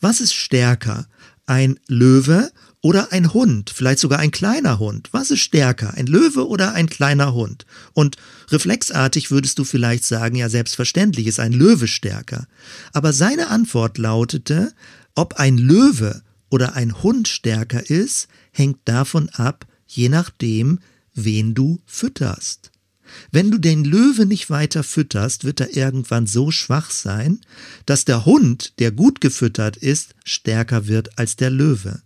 was ist stärker? Ein Löwe oder ein Hund, vielleicht sogar ein kleiner Hund. Was ist stärker, ein Löwe oder ein kleiner Hund? Und reflexartig würdest du vielleicht sagen, ja selbstverständlich ist ein Löwe stärker. Aber seine Antwort lautete, ob ein Löwe oder ein Hund stärker ist, hängt davon ab, je nachdem, wen du fütterst. Wenn du den Löwe nicht weiter fütterst, wird er irgendwann so schwach sein, dass der Hund, der gut gefüttert ist, stärker wird als der Löwe.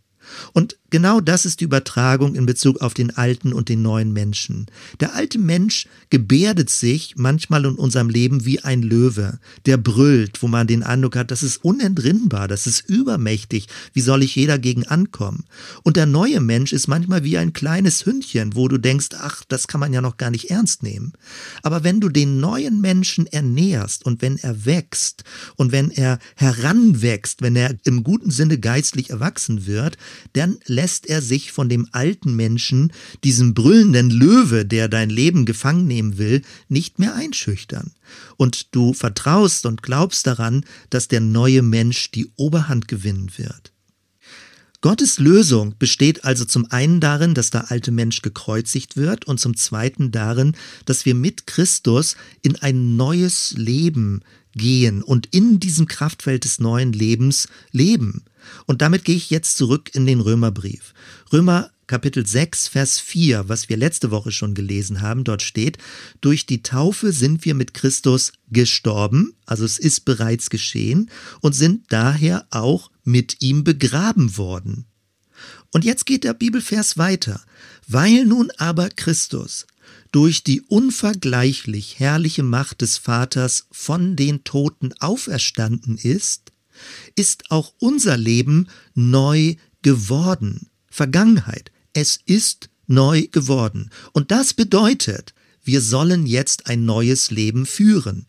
Und genau das ist die Übertragung in Bezug auf den alten und den neuen Menschen. Der alte Mensch gebärdet sich manchmal in unserem Leben wie ein Löwe, der brüllt, wo man den Eindruck hat, das ist unentrinnbar, das ist übermächtig, wie soll ich je dagegen ankommen? Und der neue Mensch ist manchmal wie ein kleines Hündchen, wo du denkst, ach, das kann man ja noch gar nicht ernst nehmen. Aber wenn du den neuen Menschen ernährst und wenn er wächst und wenn er heranwächst, wenn er im guten Sinne geistlich erwachsen wird, dann lässt er sich von dem alten Menschen, diesem brüllenden Löwe, der dein Leben gefangen nehmen will, nicht mehr einschüchtern. Und du vertraust und glaubst daran, dass der neue Mensch die Oberhand gewinnen wird. Gottes Lösung besteht also zum einen darin, dass der alte Mensch gekreuzigt wird und zum zweiten darin, dass wir mit Christus in ein neues Leben gehen und in diesem Kraftfeld des neuen Lebens leben. Und damit gehe ich jetzt zurück in den Römerbrief. Römer Kapitel 6, Vers 4, was wir letzte Woche schon gelesen haben, dort steht, durch die Taufe sind wir mit Christus gestorben, also es ist bereits geschehen, und sind daher auch mit ihm begraben worden. Und jetzt geht der Bibelvers weiter. Weil nun aber Christus durch die unvergleichlich herrliche Macht des Vaters von den Toten auferstanden ist, ist auch unser Leben neu geworden. Vergangenheit. Es ist neu geworden. Und das bedeutet, wir sollen jetzt ein neues Leben führen.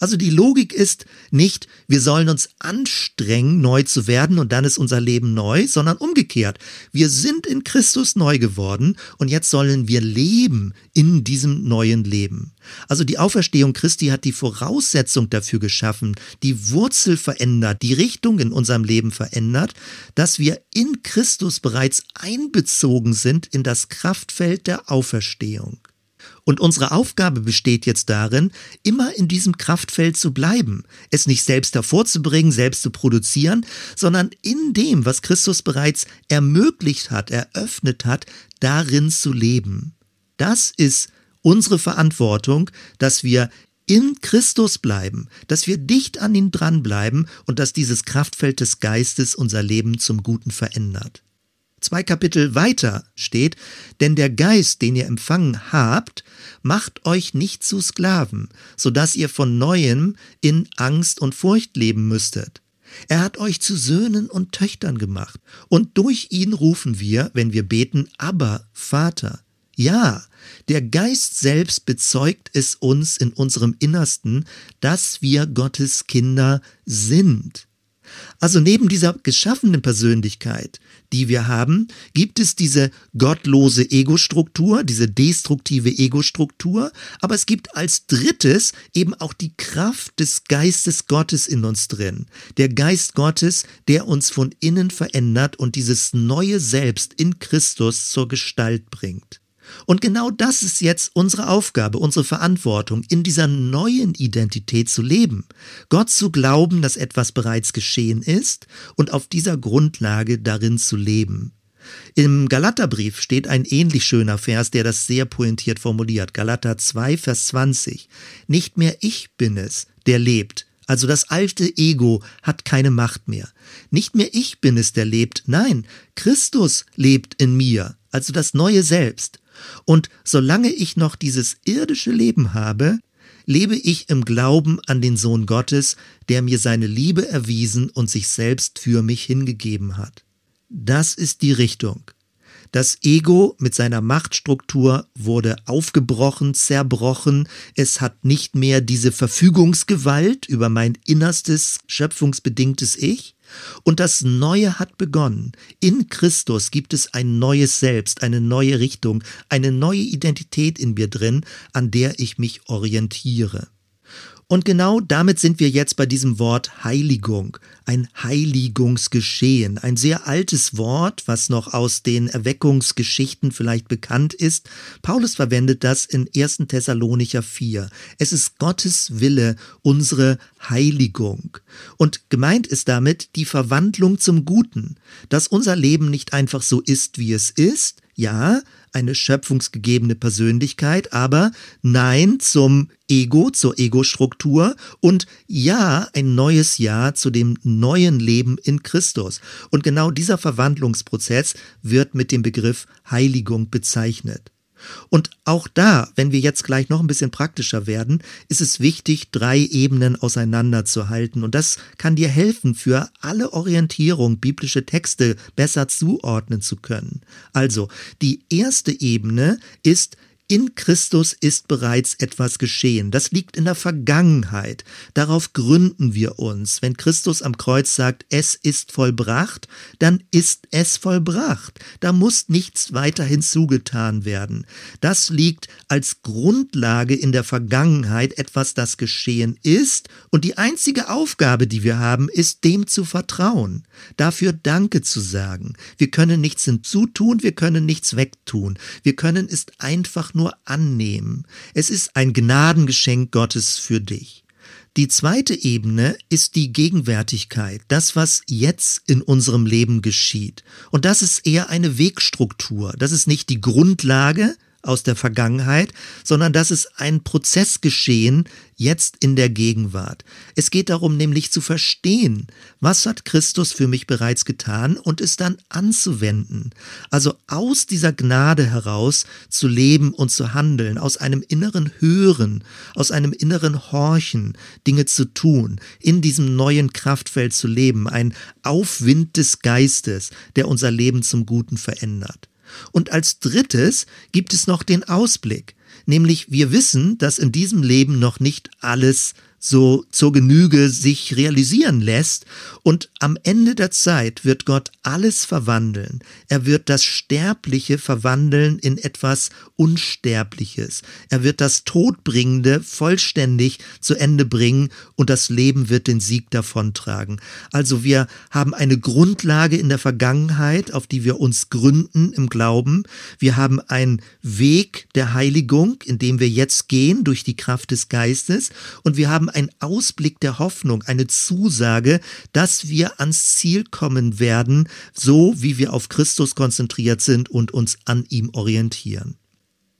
Also die Logik ist nicht, wir sollen uns anstrengen, neu zu werden und dann ist unser Leben neu, sondern umgekehrt. Wir sind in Christus neu geworden und jetzt sollen wir leben in diesem neuen Leben. Also die Auferstehung Christi hat die Voraussetzung dafür geschaffen, die Wurzel verändert, die Richtung in unserem Leben verändert, dass wir in Christus bereits einbezogen sind in das Kraftfeld der Auferstehung. Und unsere Aufgabe besteht jetzt darin, immer in diesem Kraftfeld zu bleiben, es nicht selbst hervorzubringen, selbst zu produzieren, sondern in dem, was Christus bereits ermöglicht hat, eröffnet hat, darin zu leben. Das ist unsere Verantwortung, dass wir in Christus bleiben, dass wir dicht an ihn dranbleiben und dass dieses Kraftfeld des Geistes unser Leben zum Guten verändert zwei Kapitel weiter steht, denn der Geist, den ihr empfangen habt, macht euch nicht zu Sklaven, so dass ihr von neuem in Angst und Furcht leben müsstet. Er hat euch zu Söhnen und Töchtern gemacht, und durch ihn rufen wir, wenn wir beten, aber Vater. Ja, der Geist selbst bezeugt es uns in unserem Innersten, dass wir Gottes Kinder sind. Also neben dieser geschaffenen Persönlichkeit, die wir haben, gibt es diese gottlose Ego-Struktur, diese destruktive Ego-Struktur, aber es gibt als drittes eben auch die Kraft des Geistes Gottes in uns drin. Der Geist Gottes, der uns von innen verändert und dieses neue Selbst in Christus zur Gestalt bringt. Und genau das ist jetzt unsere Aufgabe, unsere Verantwortung, in dieser neuen Identität zu leben. Gott zu glauben, dass etwas bereits geschehen ist und auf dieser Grundlage darin zu leben. Im Galaterbrief steht ein ähnlich schöner Vers, der das sehr pointiert formuliert. Galater 2, Vers 20. Nicht mehr ich bin es, der lebt. Also das alte Ego hat keine Macht mehr. Nicht mehr ich bin es, der lebt. Nein, Christus lebt in mir, also das neue Selbst. Und solange ich noch dieses irdische Leben habe, lebe ich im Glauben an den Sohn Gottes, der mir seine Liebe erwiesen und sich selbst für mich hingegeben hat. Das ist die Richtung. Das Ego mit seiner Machtstruktur wurde aufgebrochen, zerbrochen. Es hat nicht mehr diese Verfügungsgewalt über mein innerstes, schöpfungsbedingtes Ich. Und das Neue hat begonnen. In Christus gibt es ein neues Selbst, eine neue Richtung, eine neue Identität in mir drin, an der ich mich orientiere. Und genau damit sind wir jetzt bei diesem Wort Heiligung, ein Heiligungsgeschehen, ein sehr altes Wort, was noch aus den Erweckungsgeschichten vielleicht bekannt ist. Paulus verwendet das in 1. Thessalonicher 4. Es ist Gottes Wille, unsere Heiligung. Und gemeint ist damit die Verwandlung zum Guten, dass unser Leben nicht einfach so ist, wie es ist, ja, eine schöpfungsgegebene Persönlichkeit, aber nein zum Ego, zur Ego-Struktur und ja, ein neues Ja zu dem neuen Leben in Christus. Und genau dieser Verwandlungsprozess wird mit dem Begriff Heiligung bezeichnet. Und auch da, wenn wir jetzt gleich noch ein bisschen praktischer werden, ist es wichtig, drei Ebenen auseinanderzuhalten. Und das kann dir helfen, für alle Orientierung biblische Texte besser zuordnen zu können. Also, die erste Ebene ist in Christus ist bereits etwas geschehen. Das liegt in der Vergangenheit. Darauf gründen wir uns. Wenn Christus am Kreuz sagt, es ist vollbracht, dann ist es vollbracht. Da muss nichts weiter hinzugetan werden. Das liegt als Grundlage in der Vergangenheit etwas, das geschehen ist. Und die einzige Aufgabe, die wir haben, ist dem zu vertrauen. Dafür Danke zu sagen. Wir können nichts hinzutun, wir können nichts wegtun. Wir können es einfach nur annehmen. Es ist ein Gnadengeschenk Gottes für dich. Die zweite Ebene ist die Gegenwärtigkeit, das, was jetzt in unserem Leben geschieht. Und das ist eher eine Wegstruktur. Das ist nicht die Grundlage, aus der Vergangenheit, sondern das ist ein Prozessgeschehen jetzt in der Gegenwart. Es geht darum nämlich zu verstehen, was hat Christus für mich bereits getan und es dann anzuwenden. Also aus dieser Gnade heraus zu leben und zu handeln, aus einem inneren Hören, aus einem inneren Horchen, Dinge zu tun, in diesem neuen Kraftfeld zu leben, ein Aufwind des Geistes, der unser Leben zum Guten verändert. Und als drittes gibt es noch den Ausblick, nämlich wir wissen, dass in diesem Leben noch nicht alles so zur Genüge sich realisieren lässt. Und am Ende der Zeit wird Gott alles verwandeln. Er wird das Sterbliche verwandeln in etwas Unsterbliches. Er wird das Todbringende vollständig zu Ende bringen und das Leben wird den Sieg davontragen. Also wir haben eine Grundlage in der Vergangenheit, auf die wir uns gründen im Glauben. Wir haben einen Weg der Heiligung, in dem wir jetzt gehen durch die Kraft des Geistes und wir haben ein Ausblick der Hoffnung, eine Zusage, dass wir ans Ziel kommen werden, so wie wir auf Christus konzentriert sind und uns an ihm orientieren.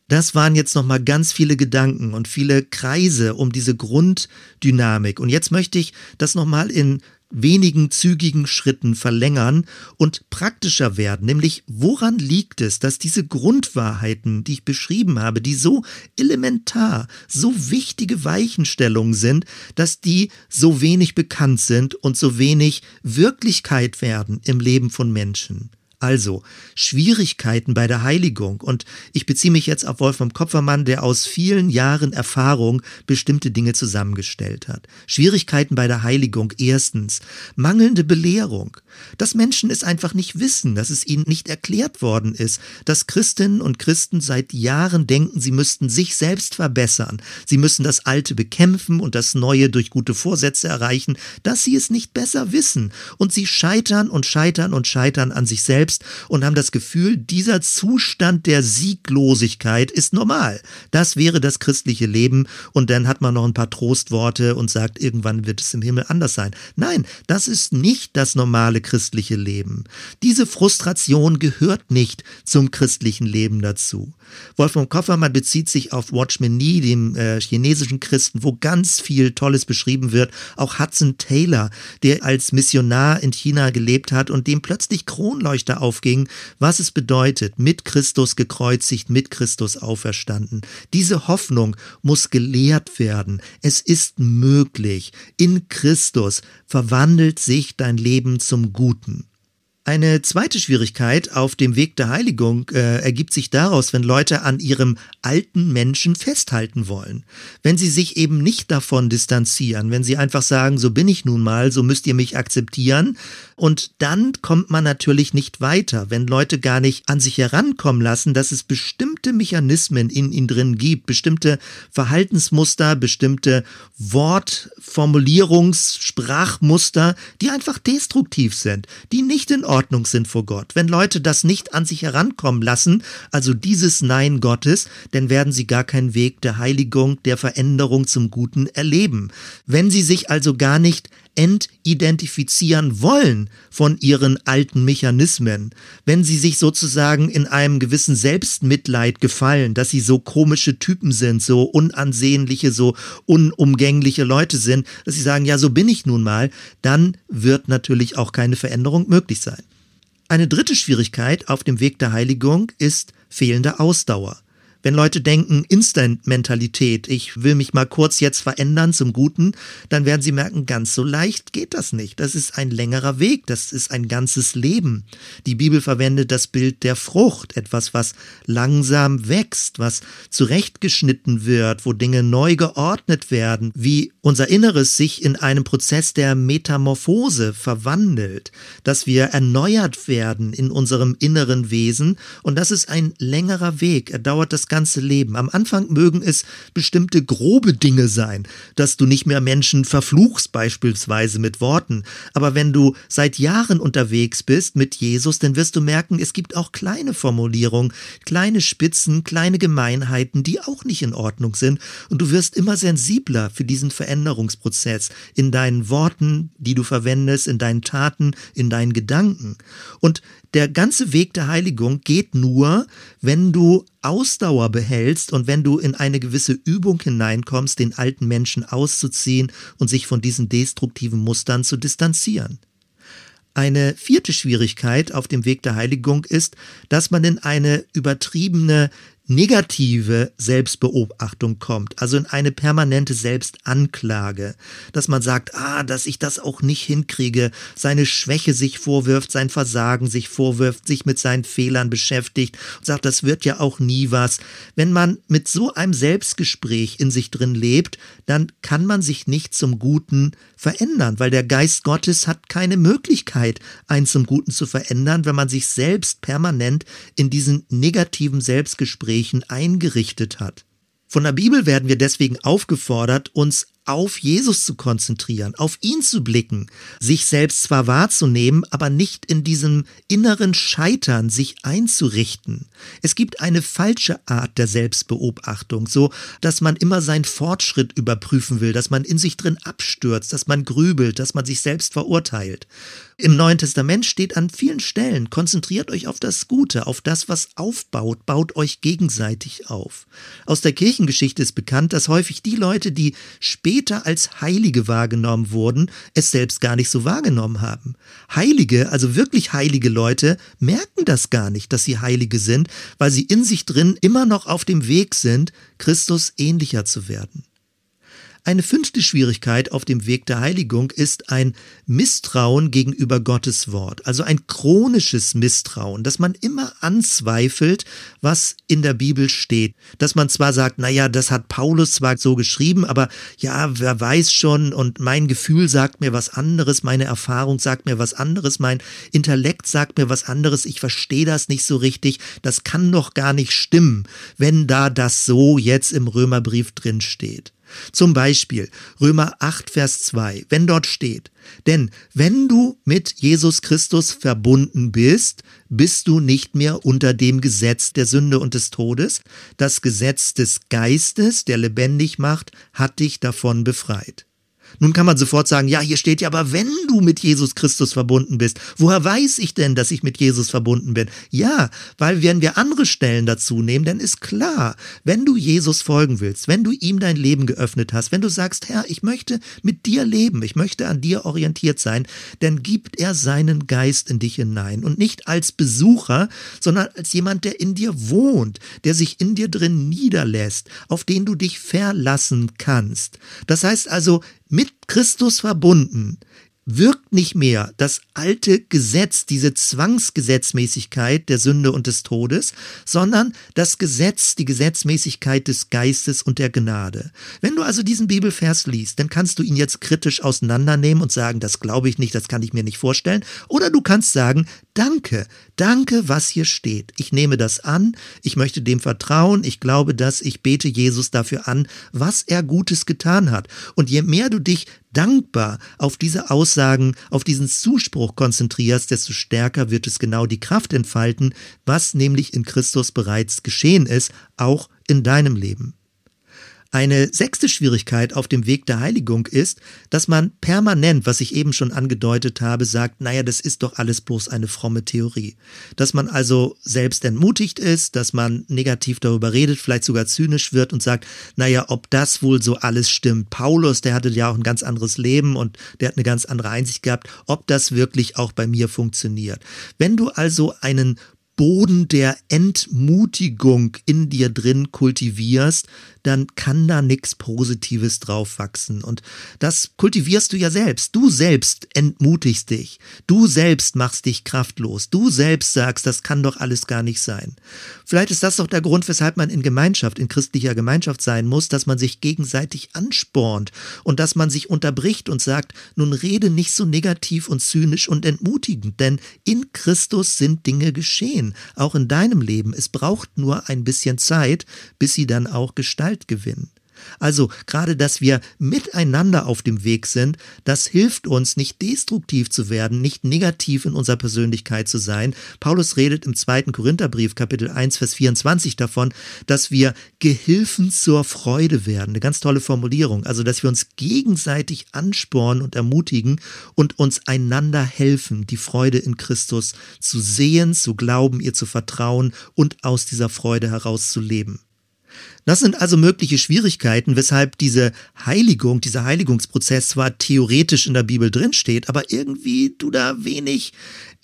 Das waren jetzt nochmal ganz viele Gedanken und viele Kreise um diese Grunddynamik. Und jetzt möchte ich das nochmal in wenigen zügigen Schritten verlängern und praktischer werden. Nämlich, woran liegt es, dass diese Grundwahrheiten, die ich beschrieben habe, die so elementar, so wichtige Weichenstellungen sind, dass die so wenig bekannt sind und so wenig Wirklichkeit werden im Leben von Menschen? Also Schwierigkeiten bei der Heiligung. Und ich beziehe mich jetzt auf Wolfram Kopfermann, der aus vielen Jahren Erfahrung bestimmte Dinge zusammengestellt hat. Schwierigkeiten bei der Heiligung. Erstens mangelnde Belehrung. Dass Menschen es einfach nicht wissen, dass es ihnen nicht erklärt worden ist, dass Christinnen und Christen seit Jahren denken, sie müssten sich selbst verbessern. Sie müssen das Alte bekämpfen und das Neue durch gute Vorsätze erreichen, dass sie es nicht besser wissen. Und sie scheitern und scheitern und scheitern an sich selbst selbst und haben das Gefühl, dieser Zustand der Sieglosigkeit ist normal. Das wäre das christliche Leben und dann hat man noch ein paar Trostworte und sagt, irgendwann wird es im Himmel anders sein. Nein, das ist nicht das normale christliche Leben. Diese Frustration gehört nicht zum christlichen Leben dazu. Wolfram Koffermann bezieht sich auf Watchman Nee, dem äh, chinesischen Christen, wo ganz viel Tolles beschrieben wird. Auch Hudson Taylor, der als Missionar in China gelebt hat und dem plötzlich Kronleuchter aufging, was es bedeutet, mit Christus gekreuzigt, mit Christus auferstanden. Diese Hoffnung muss gelehrt werden. Es ist möglich. In Christus verwandelt sich dein Leben zum Guten. Eine zweite Schwierigkeit auf dem Weg der Heiligung äh, ergibt sich daraus, wenn Leute an ihrem alten Menschen festhalten wollen. Wenn sie sich eben nicht davon distanzieren, wenn sie einfach sagen, so bin ich nun mal, so müsst ihr mich akzeptieren. Und dann kommt man natürlich nicht weiter, wenn Leute gar nicht an sich herankommen lassen, dass es bestimmte Mechanismen in ihnen drin gibt, bestimmte Verhaltensmuster, bestimmte Wortformulierungs-, Sprachmuster, die einfach destruktiv sind, die nicht in sind vor Gott. Wenn Leute das nicht an sich herankommen lassen, also dieses Nein Gottes, dann werden sie gar keinen Weg der Heiligung, der Veränderung zum Guten erleben. Wenn sie sich also gar nicht entidentifizieren wollen von ihren alten Mechanismen, wenn sie sich sozusagen in einem gewissen Selbstmitleid gefallen, dass sie so komische Typen sind, so unansehnliche, so unumgängliche Leute sind, dass sie sagen, ja, so bin ich nun mal, dann wird natürlich auch keine Veränderung möglich sein. Eine dritte Schwierigkeit auf dem Weg der Heiligung ist fehlende Ausdauer. Wenn Leute denken, Instant-Mentalität, ich will mich mal kurz jetzt verändern zum Guten, dann werden sie merken, ganz so leicht geht das nicht. Das ist ein längerer Weg, das ist ein ganzes Leben. Die Bibel verwendet das Bild der Frucht, etwas, was langsam wächst, was zurechtgeschnitten wird, wo Dinge neu geordnet werden, wie unser Inneres sich in einem Prozess der Metamorphose verwandelt, dass wir erneuert werden in unserem inneren Wesen und das ist ein längerer Weg. Er dauert das ganze Leben. Am Anfang mögen es bestimmte grobe Dinge sein, dass du nicht mehr Menschen verfluchst beispielsweise mit Worten. Aber wenn du seit Jahren unterwegs bist mit Jesus, dann wirst du merken, es gibt auch kleine Formulierungen, kleine Spitzen, kleine Gemeinheiten, die auch nicht in Ordnung sind. Und du wirst immer sensibler für diesen Veränderungsprozess in deinen Worten, die du verwendest, in deinen Taten, in deinen Gedanken. Und der ganze Weg der Heiligung geht nur, wenn du Ausdauer behältst und wenn du in eine gewisse Übung hineinkommst, den alten Menschen auszuziehen und sich von diesen destruktiven Mustern zu distanzieren. Eine vierte Schwierigkeit auf dem Weg der Heiligung ist, dass man in eine übertriebene negative Selbstbeobachtung kommt, also in eine permanente Selbstanklage, dass man sagt, ah, dass ich das auch nicht hinkriege, seine Schwäche sich vorwirft, sein Versagen sich vorwirft, sich mit seinen Fehlern beschäftigt und sagt, das wird ja auch nie was. Wenn man mit so einem Selbstgespräch in sich drin lebt, dann kann man sich nicht zum Guten verändern, weil der Geist Gottes hat keine Möglichkeit, einen zum Guten zu verändern, wenn man sich selbst permanent in diesen negativen Selbstgespräch Gesprächen eingerichtet hat. Von der Bibel werden wir deswegen aufgefordert, uns auf Jesus zu konzentrieren, auf ihn zu blicken, sich selbst zwar wahrzunehmen, aber nicht in diesem inneren Scheitern sich einzurichten. Es gibt eine falsche Art der Selbstbeobachtung, so dass man immer seinen Fortschritt überprüfen will, dass man in sich drin abstürzt, dass man grübelt, dass man sich selbst verurteilt. Im Neuen Testament steht an vielen Stellen, konzentriert euch auf das Gute, auf das, was aufbaut, baut euch gegenseitig auf. Aus der Kirchengeschichte ist bekannt, dass häufig die Leute, die später als Heilige wahrgenommen wurden, es selbst gar nicht so wahrgenommen haben. Heilige, also wirklich heilige Leute, merken das gar nicht, dass sie Heilige sind, weil sie in sich drin immer noch auf dem Weg sind, Christus ähnlicher zu werden. Eine fünfte Schwierigkeit auf dem Weg der Heiligung ist ein Misstrauen gegenüber Gottes Wort, also ein chronisches Misstrauen, dass man immer anzweifelt, was in der Bibel steht, dass man zwar sagt, na ja, das hat Paulus zwar so geschrieben, aber ja, wer weiß schon und mein Gefühl sagt mir was anderes, meine Erfahrung sagt mir was anderes, mein Intellekt sagt mir was anderes, ich verstehe das nicht so richtig, das kann doch gar nicht stimmen, wenn da das so jetzt im Römerbrief drin steht. Zum Beispiel Römer 8, Vers 2, wenn dort steht, denn wenn du mit Jesus Christus verbunden bist, bist du nicht mehr unter dem Gesetz der Sünde und des Todes. Das Gesetz des Geistes, der lebendig macht, hat dich davon befreit. Nun kann man sofort sagen, ja, hier steht ja, aber wenn du mit Jesus Christus verbunden bist, woher weiß ich denn, dass ich mit Jesus verbunden bin? Ja, weil wenn wir andere Stellen dazu nehmen, dann ist klar, wenn du Jesus folgen willst, wenn du ihm dein Leben geöffnet hast, wenn du sagst, Herr, ich möchte mit dir leben, ich möchte an dir orientiert sein, dann gibt er seinen Geist in dich hinein und nicht als Besucher, sondern als jemand, der in dir wohnt, der sich in dir drin niederlässt, auf den du dich verlassen kannst. Das heißt also, mit Christus verbunden wirkt nicht mehr das alte Gesetz, diese Zwangsgesetzmäßigkeit der Sünde und des Todes, sondern das Gesetz, die Gesetzmäßigkeit des Geistes und der Gnade. Wenn du also diesen Bibelvers liest, dann kannst du ihn jetzt kritisch auseinandernehmen und sagen, das glaube ich nicht, das kann ich mir nicht vorstellen. Oder du kannst sagen, danke, danke, was hier steht. Ich nehme das an, ich möchte dem vertrauen, ich glaube das, ich bete Jesus dafür an, was er Gutes getan hat. Und je mehr du dich dankbar auf diese Aussagen, auf diesen Zuspruch konzentrierst, desto stärker wird es genau die Kraft entfalten, was nämlich in Christus bereits geschehen ist, auch in deinem Leben. Eine sechste Schwierigkeit auf dem Weg der Heiligung ist, dass man permanent, was ich eben schon angedeutet habe, sagt, naja, das ist doch alles bloß eine fromme Theorie. Dass man also selbst entmutigt ist, dass man negativ darüber redet, vielleicht sogar zynisch wird und sagt, naja, ob das wohl so alles stimmt. Paulus, der hatte ja auch ein ganz anderes Leben und der hat eine ganz andere Einsicht gehabt, ob das wirklich auch bei mir funktioniert. Wenn du also einen Boden der Entmutigung in dir drin kultivierst, dann kann da nichts Positives drauf wachsen. Und das kultivierst du ja selbst. Du selbst entmutigst dich. Du selbst machst dich kraftlos. Du selbst sagst, das kann doch alles gar nicht sein. Vielleicht ist das doch der Grund, weshalb man in Gemeinschaft, in christlicher Gemeinschaft sein muss, dass man sich gegenseitig anspornt und dass man sich unterbricht und sagt, nun rede nicht so negativ und zynisch und entmutigend, denn in Christus sind Dinge geschehen, auch in deinem Leben. Es braucht nur ein bisschen Zeit, bis sie dann auch Gestalt gewinnen. Also gerade, dass wir miteinander auf dem Weg sind, das hilft uns, nicht destruktiv zu werden, nicht negativ in unserer Persönlichkeit zu sein. Paulus redet im zweiten Korintherbrief, Kapitel 1, Vers 24 davon, dass wir Gehilfen zur Freude werden. Eine ganz tolle Formulierung. Also, dass wir uns gegenseitig anspornen und ermutigen und uns einander helfen, die Freude in Christus zu sehen, zu glauben, ihr zu vertrauen und aus dieser Freude heraus zu leben. Das sind also mögliche Schwierigkeiten, weshalb diese Heiligung, dieser Heiligungsprozess zwar theoretisch in der Bibel drinsteht, aber irgendwie du da wenig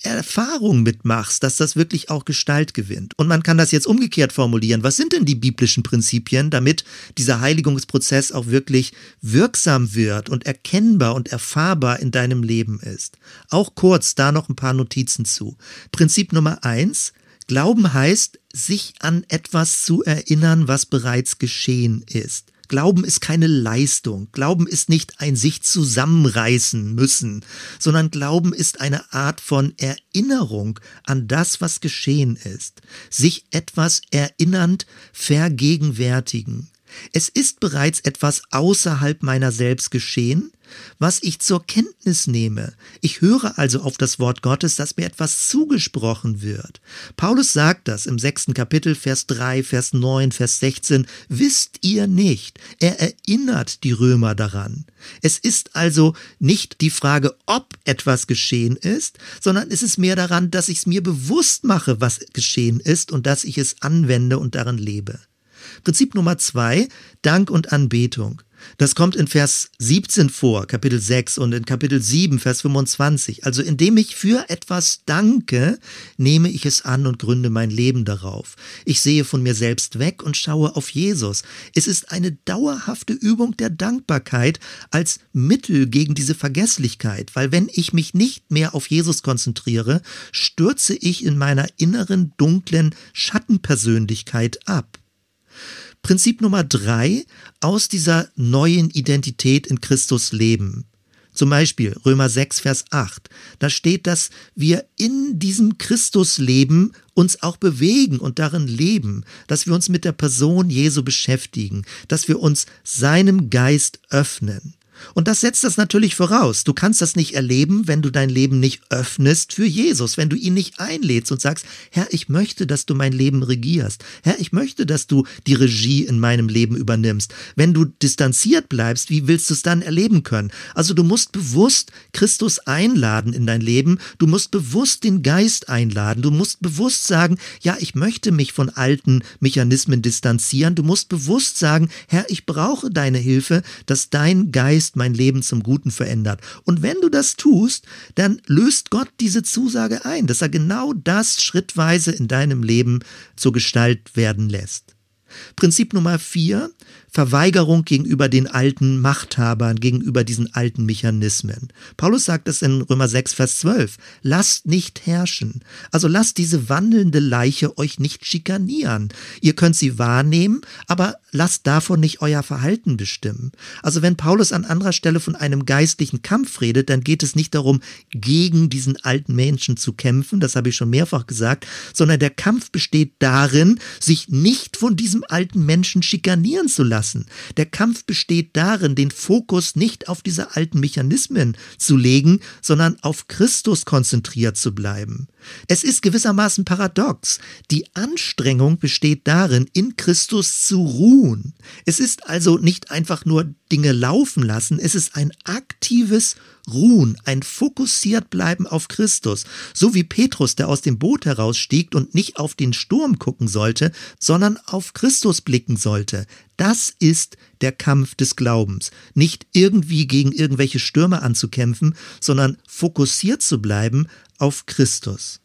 Erfahrung mitmachst, dass das wirklich auch Gestalt gewinnt. Und man kann das jetzt umgekehrt formulieren. Was sind denn die biblischen Prinzipien, damit dieser Heiligungsprozess auch wirklich wirksam wird und erkennbar und erfahrbar in deinem Leben ist? Auch kurz da noch ein paar Notizen zu. Prinzip Nummer eins. Glauben heißt, sich an etwas zu erinnern, was bereits geschehen ist. Glauben ist keine Leistung. Glauben ist nicht ein sich zusammenreißen müssen, sondern Glauben ist eine Art von Erinnerung an das, was geschehen ist. Sich etwas erinnernd vergegenwärtigen. Es ist bereits etwas außerhalb meiner selbst geschehen, was ich zur Kenntnis nehme. Ich höre also auf das Wort Gottes, dass mir etwas zugesprochen wird. Paulus sagt das im sechsten Kapitel, Vers 3, Vers 9, Vers 16. Wisst ihr nicht? Er erinnert die Römer daran. Es ist also nicht die Frage, ob etwas geschehen ist, sondern es ist mehr daran, dass ich es mir bewusst mache, was geschehen ist und dass ich es anwende und darin lebe. Prinzip Nummer zwei, Dank und Anbetung. Das kommt in Vers 17 vor, Kapitel 6 und in Kapitel 7, Vers 25. Also indem ich für etwas danke, nehme ich es an und gründe mein Leben darauf. Ich sehe von mir selbst weg und schaue auf Jesus. Es ist eine dauerhafte Übung der Dankbarkeit als Mittel gegen diese Vergesslichkeit, weil wenn ich mich nicht mehr auf Jesus konzentriere, stürze ich in meiner inneren dunklen Schattenpersönlichkeit ab. Prinzip Nummer drei, aus dieser neuen Identität in Christus leben. Zum Beispiel Römer 6, Vers 8. Da steht, dass wir in diesem Christusleben uns auch bewegen und darin leben, dass wir uns mit der Person Jesu beschäftigen, dass wir uns seinem Geist öffnen. Und das setzt das natürlich voraus. Du kannst das nicht erleben, wenn du dein Leben nicht öffnest für Jesus, wenn du ihn nicht einlädst und sagst, Herr, ich möchte, dass du mein Leben regierst. Herr, ich möchte, dass du die Regie in meinem Leben übernimmst. Wenn du distanziert bleibst, wie willst du es dann erleben können? Also du musst bewusst Christus einladen in dein Leben. Du musst bewusst den Geist einladen. Du musst bewusst sagen, ja, ich möchte mich von alten Mechanismen distanzieren. Du musst bewusst sagen, Herr, ich brauche deine Hilfe, dass dein Geist hast mein Leben zum Guten verändert. Und wenn du das tust, dann löst Gott diese Zusage ein, dass er genau das schrittweise in deinem Leben zur Gestalt werden lässt. Prinzip Nummer vier, Verweigerung gegenüber den alten Machthabern, gegenüber diesen alten Mechanismen. Paulus sagt es in Römer 6, Vers 12. Lasst nicht herrschen. Also lasst diese wandelnde Leiche euch nicht schikanieren. Ihr könnt sie wahrnehmen, aber lasst davon nicht euer Verhalten bestimmen. Also wenn Paulus an anderer Stelle von einem geistlichen Kampf redet, dann geht es nicht darum, gegen diesen alten Menschen zu kämpfen, das habe ich schon mehrfach gesagt, sondern der Kampf besteht darin, sich nicht von diesem alten Menschen schikanieren zu lassen lassen. Der Kampf besteht darin, den Fokus nicht auf diese alten Mechanismen zu legen, sondern auf Christus konzentriert zu bleiben. Es ist gewissermaßen paradox. Die Anstrengung besteht darin, in Christus zu ruhen. Es ist also nicht einfach nur Dinge laufen lassen, es ist ein aktives Ruhen, ein fokussiert bleiben auf Christus. So wie Petrus, der aus dem Boot herausstieg und nicht auf den Sturm gucken sollte, sondern auf Christus blicken sollte. Das ist der Kampf des Glaubens. Nicht irgendwie gegen irgendwelche Stürme anzukämpfen, sondern fokussiert zu bleiben auf Christus.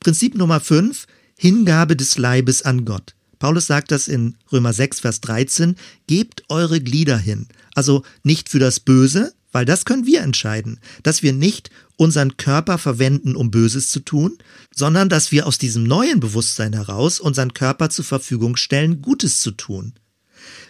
Prinzip Nummer 5, Hingabe des Leibes an Gott. Paulus sagt das in Römer 6, Vers 13, gebt eure Glieder hin. Also nicht für das Böse, weil das können wir entscheiden, dass wir nicht unseren Körper verwenden, um Böses zu tun, sondern dass wir aus diesem neuen Bewusstsein heraus unseren Körper zur Verfügung stellen, Gutes zu tun.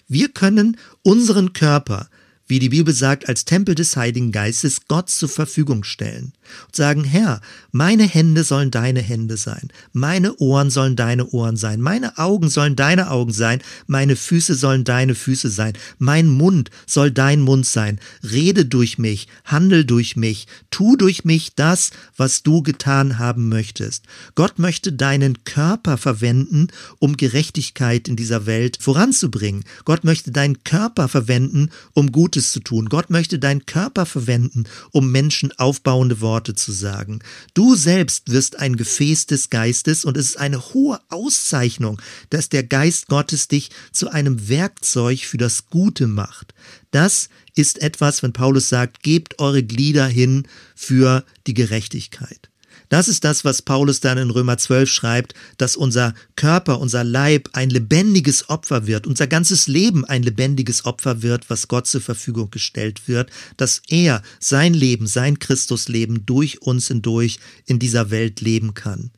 Wir können unseren Körper wie die Bibel sagt, als Tempel des Heiligen Geistes Gott zur Verfügung stellen und sagen, Herr, meine Hände sollen deine Hände sein, meine Ohren sollen deine Ohren sein, meine Augen sollen deine Augen sein, meine Füße sollen deine Füße sein, mein Mund soll dein Mund sein, rede durch mich, handel durch mich, tu durch mich das, was du getan haben möchtest. Gott möchte deinen Körper verwenden, um Gerechtigkeit in dieser Welt voranzubringen. Gott möchte deinen Körper verwenden, um Gutes Gutes zu tun. Gott möchte deinen Körper verwenden, um Menschen aufbauende Worte zu sagen. Du selbst wirst ein Gefäß des Geistes und es ist eine hohe Auszeichnung, dass der Geist Gottes dich zu einem Werkzeug für das Gute macht. Das ist etwas, wenn Paulus sagt, gebt eure Glieder hin für die Gerechtigkeit. Das ist das, was Paulus dann in Römer 12 schreibt, dass unser Körper, unser Leib ein lebendiges Opfer wird, unser ganzes Leben ein lebendiges Opfer wird, was Gott zur Verfügung gestellt wird, dass er sein Leben, sein Christusleben durch uns hindurch in dieser Welt leben kann.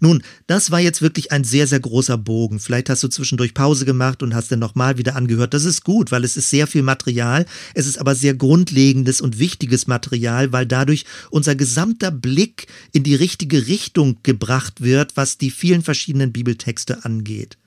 Nun, das war jetzt wirklich ein sehr, sehr großer Bogen. Vielleicht hast du zwischendurch Pause gemacht und hast dann nochmal wieder angehört. Das ist gut, weil es ist sehr viel Material. Es ist aber sehr grundlegendes und wichtiges Material, weil dadurch unser gesamter Blick in die richtige Richtung gebracht wird, was die vielen verschiedenen Bibeltexte angeht.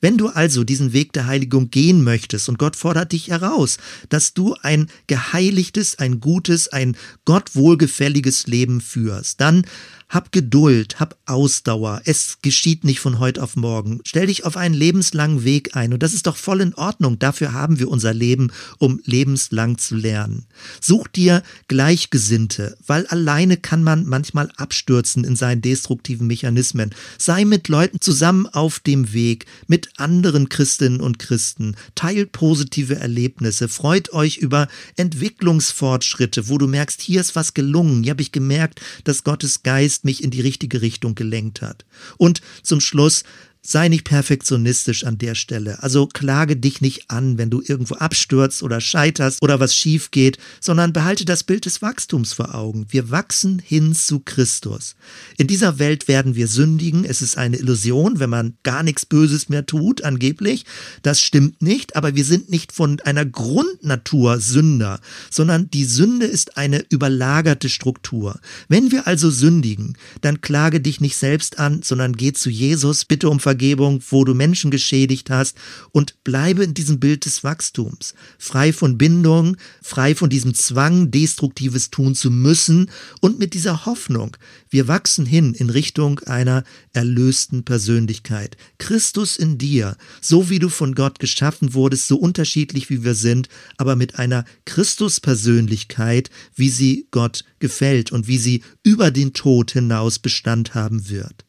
Wenn du also diesen Weg der Heiligung gehen möchtest und Gott fordert dich heraus, dass du ein geheiligtes, ein gutes, ein Gott wohlgefälliges Leben führst, dann hab Geduld, hab Ausdauer. Es geschieht nicht von heute auf morgen. Stell dich auf einen lebenslangen Weg ein und das ist doch voll in Ordnung. Dafür haben wir unser Leben, um lebenslang zu lernen. Such dir Gleichgesinnte, weil alleine kann man manchmal abstürzen in seinen destruktiven Mechanismen. Sei mit Leuten zusammen auf dem Weg, mit anderen Christinnen und Christen. Teilt positive Erlebnisse. Freut euch über Entwicklungsfortschritte, wo du merkst, hier ist was gelungen. Hier habe ich gemerkt, dass Gottes Geist mich in die richtige Richtung gelenkt hat. Und zum Schluss sei nicht perfektionistisch an der Stelle. Also klage dich nicht an, wenn du irgendwo abstürzt oder scheiterst oder was schief geht, sondern behalte das Bild des Wachstums vor Augen. Wir wachsen hin zu Christus. In dieser Welt werden wir sündigen. Es ist eine Illusion, wenn man gar nichts Böses mehr tut, angeblich. Das stimmt nicht, aber wir sind nicht von einer Grundnatur Sünder, sondern die Sünde ist eine überlagerte Struktur. Wenn wir also sündigen, dann klage dich nicht selbst an, sondern geh zu Jesus, bitte um Vergebung Vergebung, wo du Menschen geschädigt hast und bleibe in diesem Bild des Wachstums, frei von Bindung, frei von diesem Zwang, destruktives tun zu müssen und mit dieser Hoffnung, wir wachsen hin in Richtung einer erlösten Persönlichkeit. Christus in dir, so wie du von Gott geschaffen wurdest, so unterschiedlich wie wir sind, aber mit einer Christuspersönlichkeit, wie sie Gott gefällt und wie sie über den Tod hinaus Bestand haben wird.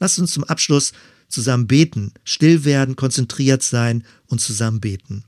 Lass uns zum Abschluss zusammen beten, still werden, konzentriert sein und zusammen beten.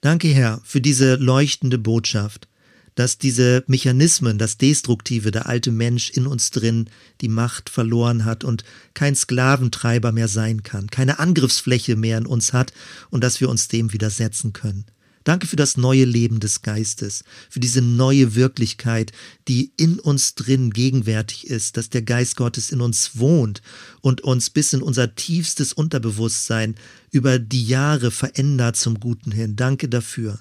Danke, Herr, für diese leuchtende Botschaft, dass diese Mechanismen, das Destruktive, der alte Mensch in uns drin die Macht verloren hat und kein Sklaventreiber mehr sein kann, keine Angriffsfläche mehr in uns hat und dass wir uns dem widersetzen können. Danke für das neue Leben des Geistes, für diese neue Wirklichkeit, die in uns drin gegenwärtig ist, dass der Geist Gottes in uns wohnt und uns bis in unser tiefstes Unterbewusstsein über die Jahre verändert zum Guten hin. Danke dafür.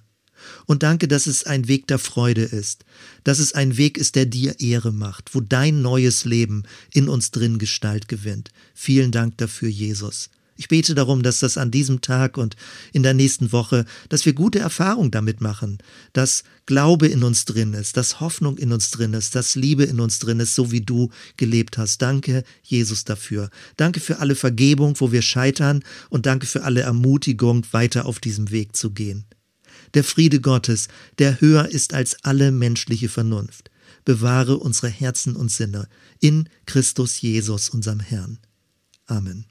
Und danke, dass es ein Weg der Freude ist, dass es ein Weg ist, der dir Ehre macht, wo dein neues Leben in uns drin Gestalt gewinnt. Vielen Dank dafür, Jesus. Ich bete darum, dass das an diesem Tag und in der nächsten Woche, dass wir gute Erfahrungen damit machen, dass Glaube in uns drin ist, dass Hoffnung in uns drin ist, dass Liebe in uns drin ist, so wie du gelebt hast. Danke, Jesus, dafür. Danke für alle Vergebung, wo wir scheitern und danke für alle Ermutigung, weiter auf diesem Weg zu gehen. Der Friede Gottes, der höher ist als alle menschliche Vernunft, bewahre unsere Herzen und Sinne in Christus Jesus, unserem Herrn. Amen.